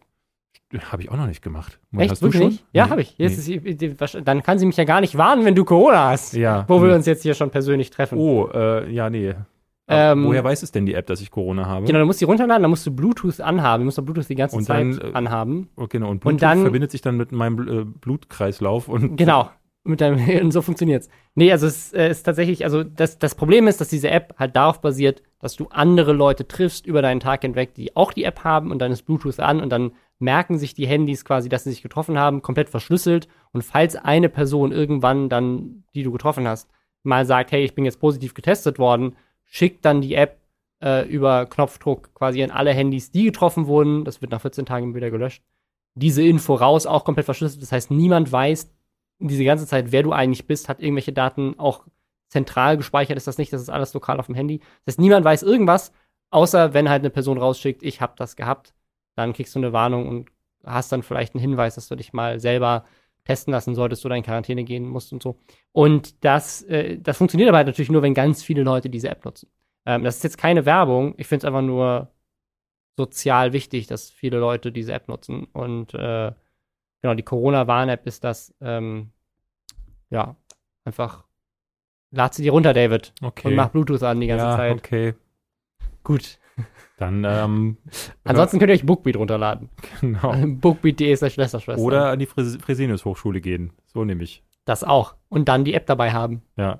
S1: Habe ich auch noch nicht gemacht.
S2: Echt?
S1: Hast du
S2: Wirklich
S1: schon?
S2: nicht? Ja,
S1: Nee.
S2: habe ich. Jetzt
S1: Nee.
S2: ist, dann kann sie mich ja gar nicht warnen, wenn du Corona hast.
S1: Ja.
S2: Wo wir
S1: Hm.
S2: uns jetzt hier schon persönlich treffen.
S1: Oh, äh, ja, nee.
S2: Ähm,
S1: Woher weiß es denn die App, dass ich Corona habe?
S2: Genau, du musst die runterladen, dann musst du Bluetooth anhaben. Du musst doch Bluetooth die ganze
S1: Und
S2: Zeit
S1: dann, äh,
S2: anhaben.
S1: Oh, genau. Und Bluetooth
S2: Und dann-
S1: verbindet sich dann mit meinem äh, Blutkreislauf und
S2: Genau. Mit deinem, <laughs> und so funktioniert's. Nee, also es äh, ist tatsächlich, also das, das Problem ist, dass diese App halt darauf basiert, dass du andere Leute triffst über deinen Tag hinweg, die auch die App haben und dann ist Bluetooth an und dann merken sich die Handys quasi, dass sie sich getroffen haben, komplett verschlüsselt. Und falls eine Person irgendwann dann, die du getroffen hast, mal sagt, hey, ich bin jetzt positiv getestet worden, schickt dann die App äh, über Knopfdruck quasi an alle Handys, die getroffen wurden. Das wird nach 14 Tagen wieder gelöscht. Diese Info raus, auch komplett verschlüsselt. Das heißt, niemand weiß diese ganze Zeit, wer du eigentlich bist, hat irgendwelche Daten auch zentral gespeichert, ist das nicht, das ist alles lokal auf dem Handy. Das heißt, niemand weiß irgendwas, außer wenn halt eine Person rausschickt, ich habe das gehabt, dann kriegst du eine Warnung und hast dann vielleicht einen Hinweis, dass du dich mal selber testen lassen solltest oder in Quarantäne gehen musst und so. Und das, äh, das funktioniert aber halt natürlich nur, wenn ganz viele Leute diese App nutzen. Ähm, das ist jetzt keine Werbung, ich finde es einfach nur sozial wichtig, dass viele Leute diese App nutzen. Und äh, genau, die Corona-Warn-App ist das, ähm, ja, einfach lad sie dir runter, David,
S1: okay.
S2: und mach Bluetooth an die ganze
S1: ja,
S2: Zeit.
S1: okay.
S2: Gut.
S1: Dann, ähm,
S2: Ansonsten könnt ihr euch Bookbeat runterladen.
S1: genau. <laughs>
S2: Bookbeat.de ist der Schwesterschwester.
S1: Oder an die Fres Fresenius Hochschule gehen. So nehme ich.
S2: das auch. Und dann die App dabei haben.
S1: Ja.